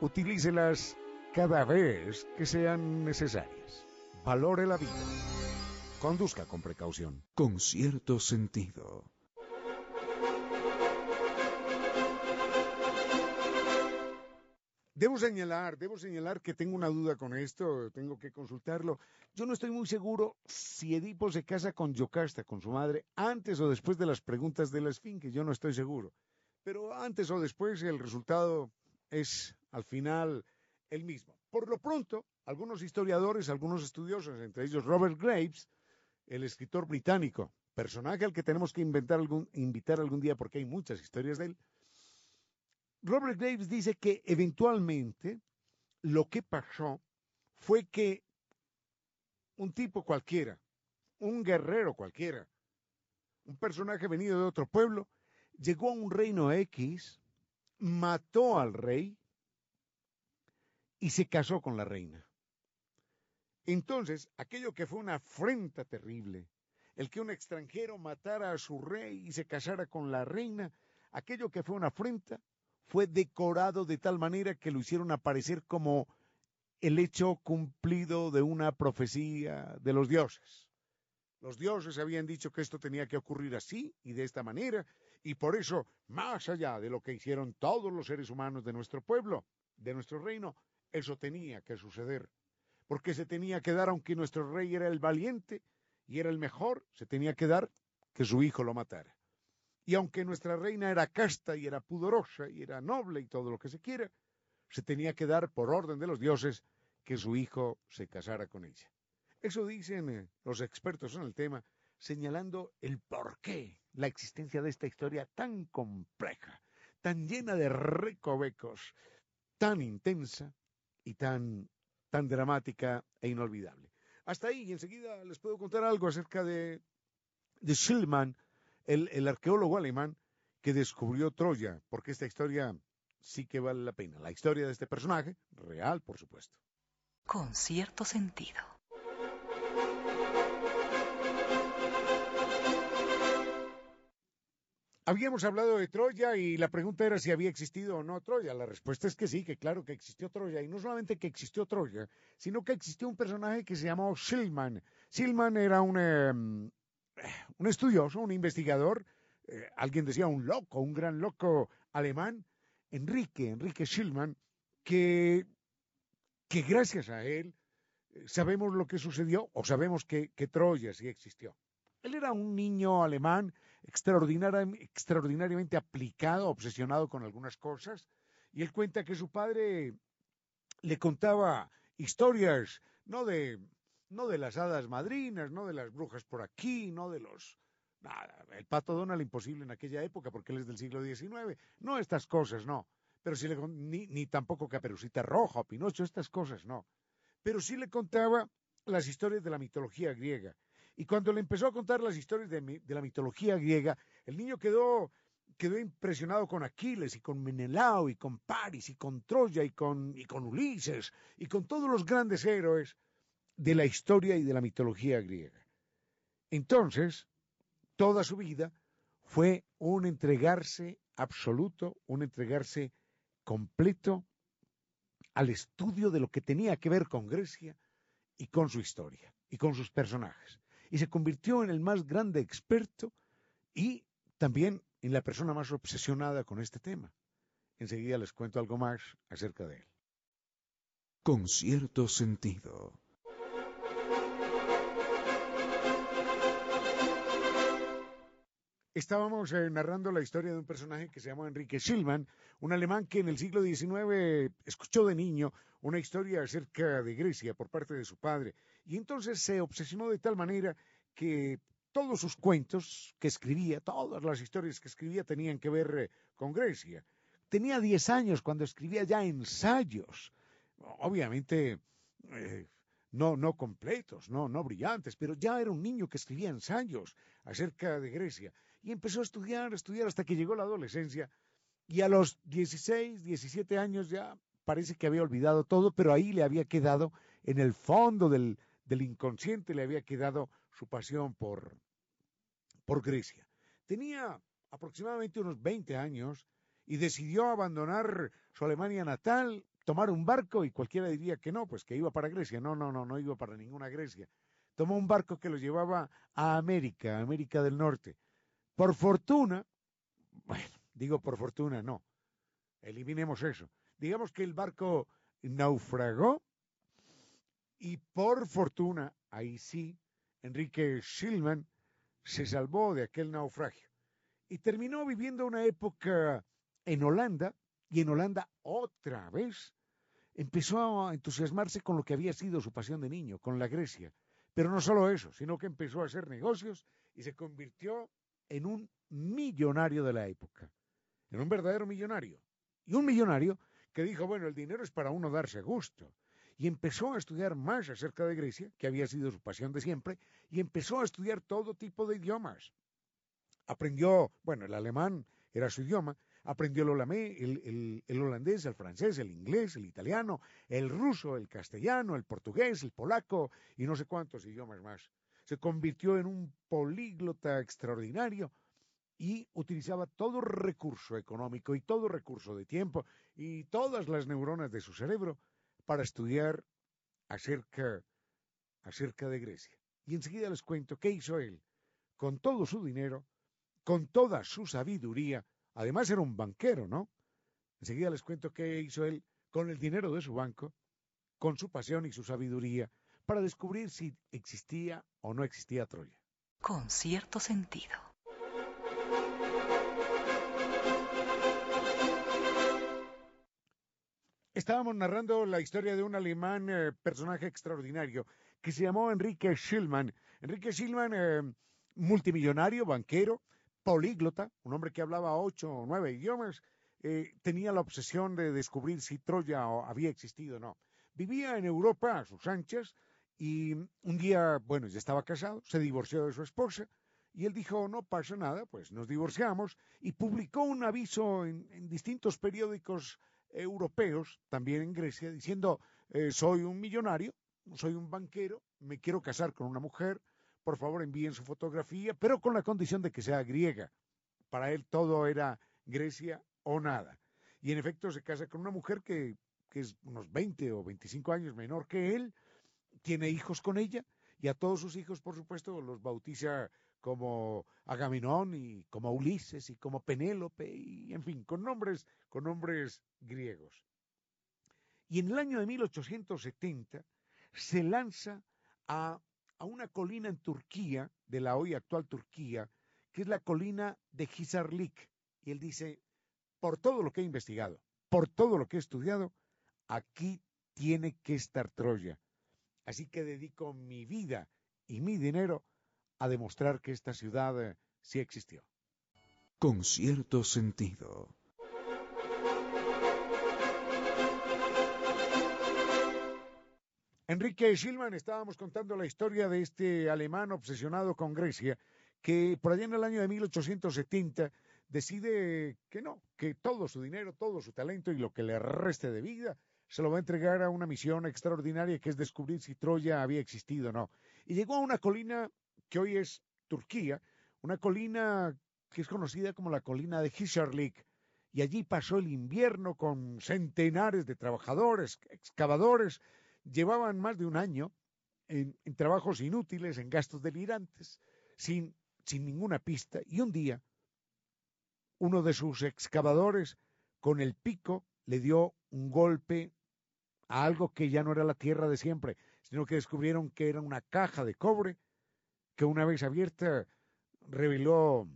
Utilícelas cada vez que sean necesarias. Valore la vida. Conduzca con precaución. Con cierto sentido. Debo señalar, debo señalar que tengo una duda con esto, tengo que consultarlo. Yo no estoy muy seguro si Edipo se casa con Yocasta, con su madre, antes o después de las preguntas de la Esfinge, yo no estoy seguro. Pero antes o después el resultado es, al final, el mismo. Por lo pronto, algunos historiadores, algunos estudiosos, entre ellos Robert Graves, el escritor británico, personaje al que tenemos que inventar algún, invitar algún día porque hay muchas historias de él, Robert Graves dice que eventualmente lo que pasó fue que un tipo cualquiera, un guerrero cualquiera, un personaje venido de otro pueblo, llegó a un reino X, mató al rey y se casó con la reina. Entonces, aquello que fue una afrenta terrible, el que un extranjero matara a su rey y se casara con la reina, aquello que fue una afrenta, fue decorado de tal manera que lo hicieron aparecer como el hecho cumplido de una profecía de los dioses. Los dioses habían dicho que esto tenía que ocurrir así y de esta manera, y por eso, más allá de lo que hicieron todos los seres humanos de nuestro pueblo, de nuestro reino, eso tenía que suceder. Porque se tenía que dar, aunque nuestro rey era el valiente y era el mejor, se tenía que dar que su hijo lo matara. Y aunque nuestra reina era casta y era pudorosa y era noble y todo lo que se quiera, se tenía que dar por orden de los dioses que su hijo se casara con ella. Eso dicen eh, los expertos en el tema, señalando el porqué, la existencia de esta historia tan compleja, tan llena de recovecos, tan intensa y tan, tan dramática e inolvidable. Hasta ahí, y enseguida les puedo contar algo acerca de, de Schillmann, el, arqueólogo alemán que descubrió Troya, porque esta historia sí que vale la pena. La historia de este personaje, real, por supuesto. Con cierto sentido. Habíamos hablado de Troya y la pregunta era si había existido o no Troya. La respuesta es que sí, que claro que existió Troya. Y no solamente que existió Troya, sino que existió un personaje que se llamó Silman. Silman era un, em, un estudioso, un investigador, eh, alguien decía un loco, un gran loco alemán, Enrique, Enrique Schillmann, que, que gracias a él eh, sabemos lo que sucedió o sabemos que, que Troya sí existió. Él era un niño alemán extraordinariamente aplicado, obsesionado con algunas cosas, y él cuenta que su padre le contaba historias, no de no de las hadas madrinas, no de las brujas por aquí, no de los... Nada, el pato Donald imposible en aquella época porque él es del siglo XIX. No estas cosas, no. Pero sí le, ni, ni tampoco Caperucita Roja o Pinocho, estas cosas, no. Pero sí le contaba las historias de la mitología griega. Y cuando le empezó a contar las historias de, la mitología griega, el niño quedó, quedó impresionado con Aquiles y con Menelao y con Paris y con Troya y con, y con Ulises y con todos los grandes héroes de la historia y de la mitología griega. Entonces, toda su vida fue un entregarse absoluto, un entregarse completo al estudio de lo que tenía que ver con Grecia y con su historia y con sus personajes. Y se convirtió en el más grande experto y también en la persona más obsesionada con este tema. Enseguida les cuento algo más acerca de él. Con cierto sentido. Estábamos eh, narrando la historia de un personaje que se llama Enrique Schillmann, un alemán que en el siglo XIX escuchó de niño una historia acerca de Grecia por parte de su padre y entonces se obsesionó de tal manera que todos sus cuentos que escribía, todas las historias que escribía tenían que ver eh, con Grecia. Tenía 10 años cuando escribía ya ensayos, obviamente eh, no, no completos, no, no brillantes, pero ya era un niño que escribía ensayos acerca de Grecia y empezó a estudiar, a estudiar hasta que llegó la adolescencia y a los 16, 17 años ya parece que había olvidado todo, pero ahí le había quedado, en el fondo del, del inconsciente le había quedado su pasión por, por Grecia. Tenía aproximadamente unos 20 años y decidió abandonar su Alemania natal, tomar un barco y cualquiera diría que no, pues que iba para Grecia. No, no, no, no iba para ninguna Grecia. Tomó un barco que lo llevaba a América, América del Norte. Por fortuna, bueno, digo por fortuna, no, eliminemos eso. Digamos que el barco naufragó y por fortuna, ahí sí, Enrique Schillman se salvó de aquel naufragio y terminó viviendo una época en Holanda y en Holanda otra vez empezó a entusiasmarse con lo que había sido su pasión de niño, con la Grecia. Pero no solo eso, sino que empezó a hacer negocios y se convirtió en un millonario de la época, en un verdadero millonario. Y un millonario que dijo, bueno, el dinero es para uno darse gusto. Y empezó a estudiar más acerca de Grecia, que había sido su pasión de siempre, y empezó a estudiar todo tipo de idiomas. Aprendió, bueno, el alemán era su idioma, aprendió el, el, holandés, el francés, el inglés, el italiano, el ruso, el castellano, el portugués, el polaco y no sé cuántos idiomas más. Se convirtió en un políglota extraordinario y utilizaba todo recurso económico y todo recurso de tiempo y todas las neuronas de su cerebro para estudiar acerca, acerca de Grecia. Y enseguida les cuento qué hizo él con todo su dinero, con toda su sabiduría. Además era un banquero, ¿no? Enseguida les cuento qué hizo él con el dinero de su banco, con su pasión y su sabiduría, para descubrir si existía o no existía Troya. Con cierto sentido. Estábamos narrando la historia de un alemán eh, personaje extraordinario que se llamó Enrique Schillmann. Enrique Schillmann, eh, multimillonario, banquero, políglota, un hombre que hablaba ocho o nueve idiomas, eh, tenía la obsesión de descubrir si Troya había existido o no. Vivía en Europa a sus anchas y un día, bueno, ya estaba casado, se divorció de su esposa y él dijo, no pasa nada, pues nos divorciamos y publicó un aviso en distintos periódicos europeos, también en Grecia, diciendo, eh, soy un millonario, soy un banquero, me quiero casar con una mujer, por favor envíen su fotografía, pero con la condición de que sea griega. Para él todo era Grecia o nada. Y en efecto se casa con una mujer que, que es unos 20 o 25 años menor que él, tiene hijos con ella y a todos sus hijos, por supuesto, los bautiza como Agamenón y como Ulises y como Penélope y en fin, con nombres, con nombres griegos. Y en el año de 1870 se lanza a, a una colina en Turquía, de la hoy actual Turquía, que es la colina de Hisarlik. Y él dice, por todo lo que he investigado, por todo lo que he estudiado, aquí tiene que estar Troya. Así que dedico mi vida y mi dinero a demostrar que esta ciudad eh, sí existió. Con cierto sentido. Enrique Schillman, estábamos contando la historia de este alemán obsesionado con Grecia, que por allá en el año de 1870 decide que no, que todo su dinero, todo su talento y lo que le reste de vida se lo va a entregar a una misión extraordinaria que es descubrir si Troya había existido o no. Y llegó a una colina que hoy es Turquía, una colina que es conocida como la colina de Hisarlik, y allí pasó el invierno con centenares de trabajadores, excavadores, llevaban más de un año en, trabajos inútiles, en gastos delirantes, sin, sin ninguna pista, y un día uno de sus excavadores con el pico le dio un golpe a algo que ya no era la tierra de siempre, sino que descubrieron que era una caja de cobre que una vez abierta reveló,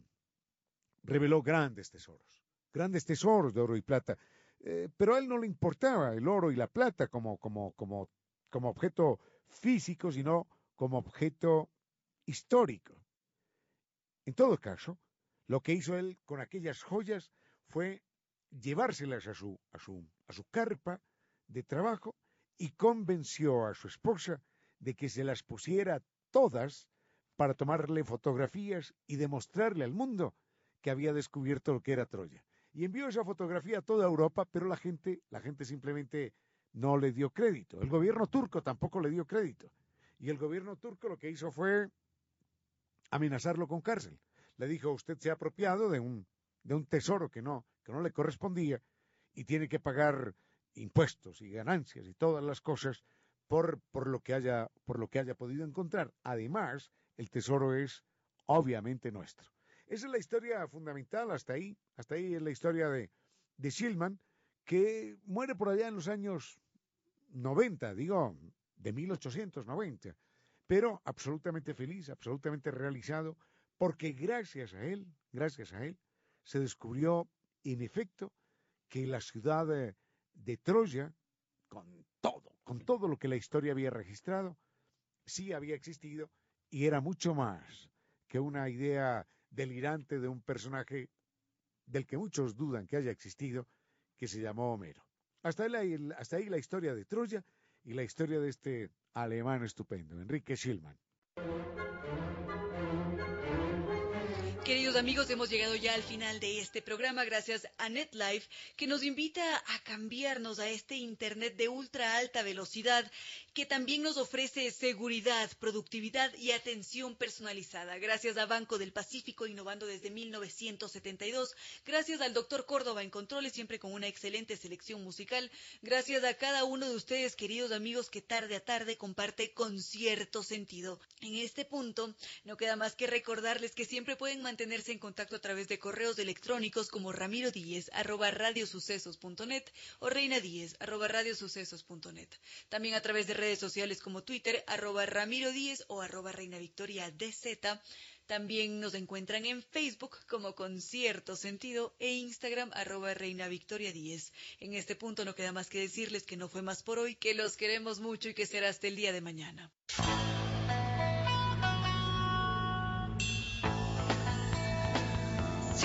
reveló grandes tesoros, grandes tesoros de oro y plata. Eh, pero a él no le importaba el oro y la plata como, como, como, como objeto físico, sino como objeto histórico. En todo caso, lo que hizo él con aquellas joyas fue llevárselas a su, a su, a su carpa de trabajo y convenció a su esposa de que se las pusiera todas para tomarle fotografías y demostrarle al mundo que había descubierto lo que era Troya. Y envió esa fotografía a toda Europa, pero la gente, la gente simplemente no le dio crédito. El gobierno turco tampoco le dio crédito. Y el gobierno turco lo que hizo fue amenazarlo con cárcel. le dijo, usted se ha apropiado de un, de un tesoro que no, que no le correspondía y tiene que pagar impuestos y ganancias y todas las cosas por, por, lo que haya, por lo que haya podido encontrar. Además, el tesoro es obviamente nuestro. Esa es la historia fundamental hasta ahí, hasta ahí es la historia de, de Shillman, que muere por allá en los años 90, digo, de 1890, pero absolutamente feliz, absolutamente realizado, porque gracias a él, gracias a él, se descubrió en efecto que la ciudad de, de Troya, con todo, con todo lo que la historia había registrado, sí había existido y era mucho más que una idea delirante de un personaje del que muchos dudan que haya existido, que se llamó Homero. Hasta ahí, la, hasta ahí la historia de Troya y la historia de este alemán estupendo, Enrique Schillmann. Queridos amigos, hemos llegado ya al final de este programa gracias a NetLife que nos invita a cambiarnos a este Internet de ultra alta velocidad que también nos ofrece seguridad, productividad y atención personalizada. Gracias a Banco del Pacífico innovando desde 1972. Gracias al doctor Córdoba en controles siempre con una excelente selección musical. Gracias a cada uno de ustedes, queridos amigos, que tarde a tarde comparte con cierto sentido. En este punto no queda más que recordarles que siempre pueden mantener tenerse en contacto a través de correos electrónicos como ramiro arroba radiosucesos.net o reina arroba radiosucesos.net. También a través de redes sociales como Twitter arroba ramiro o arroba reina victoria dz. También nos encuentran en Facebook como Concierto Sentido e Instagram arroba Reina Victoria 10. En este punto no queda más que decirles que no fue más por hoy, que los queremos mucho y que será hasta el día de mañana.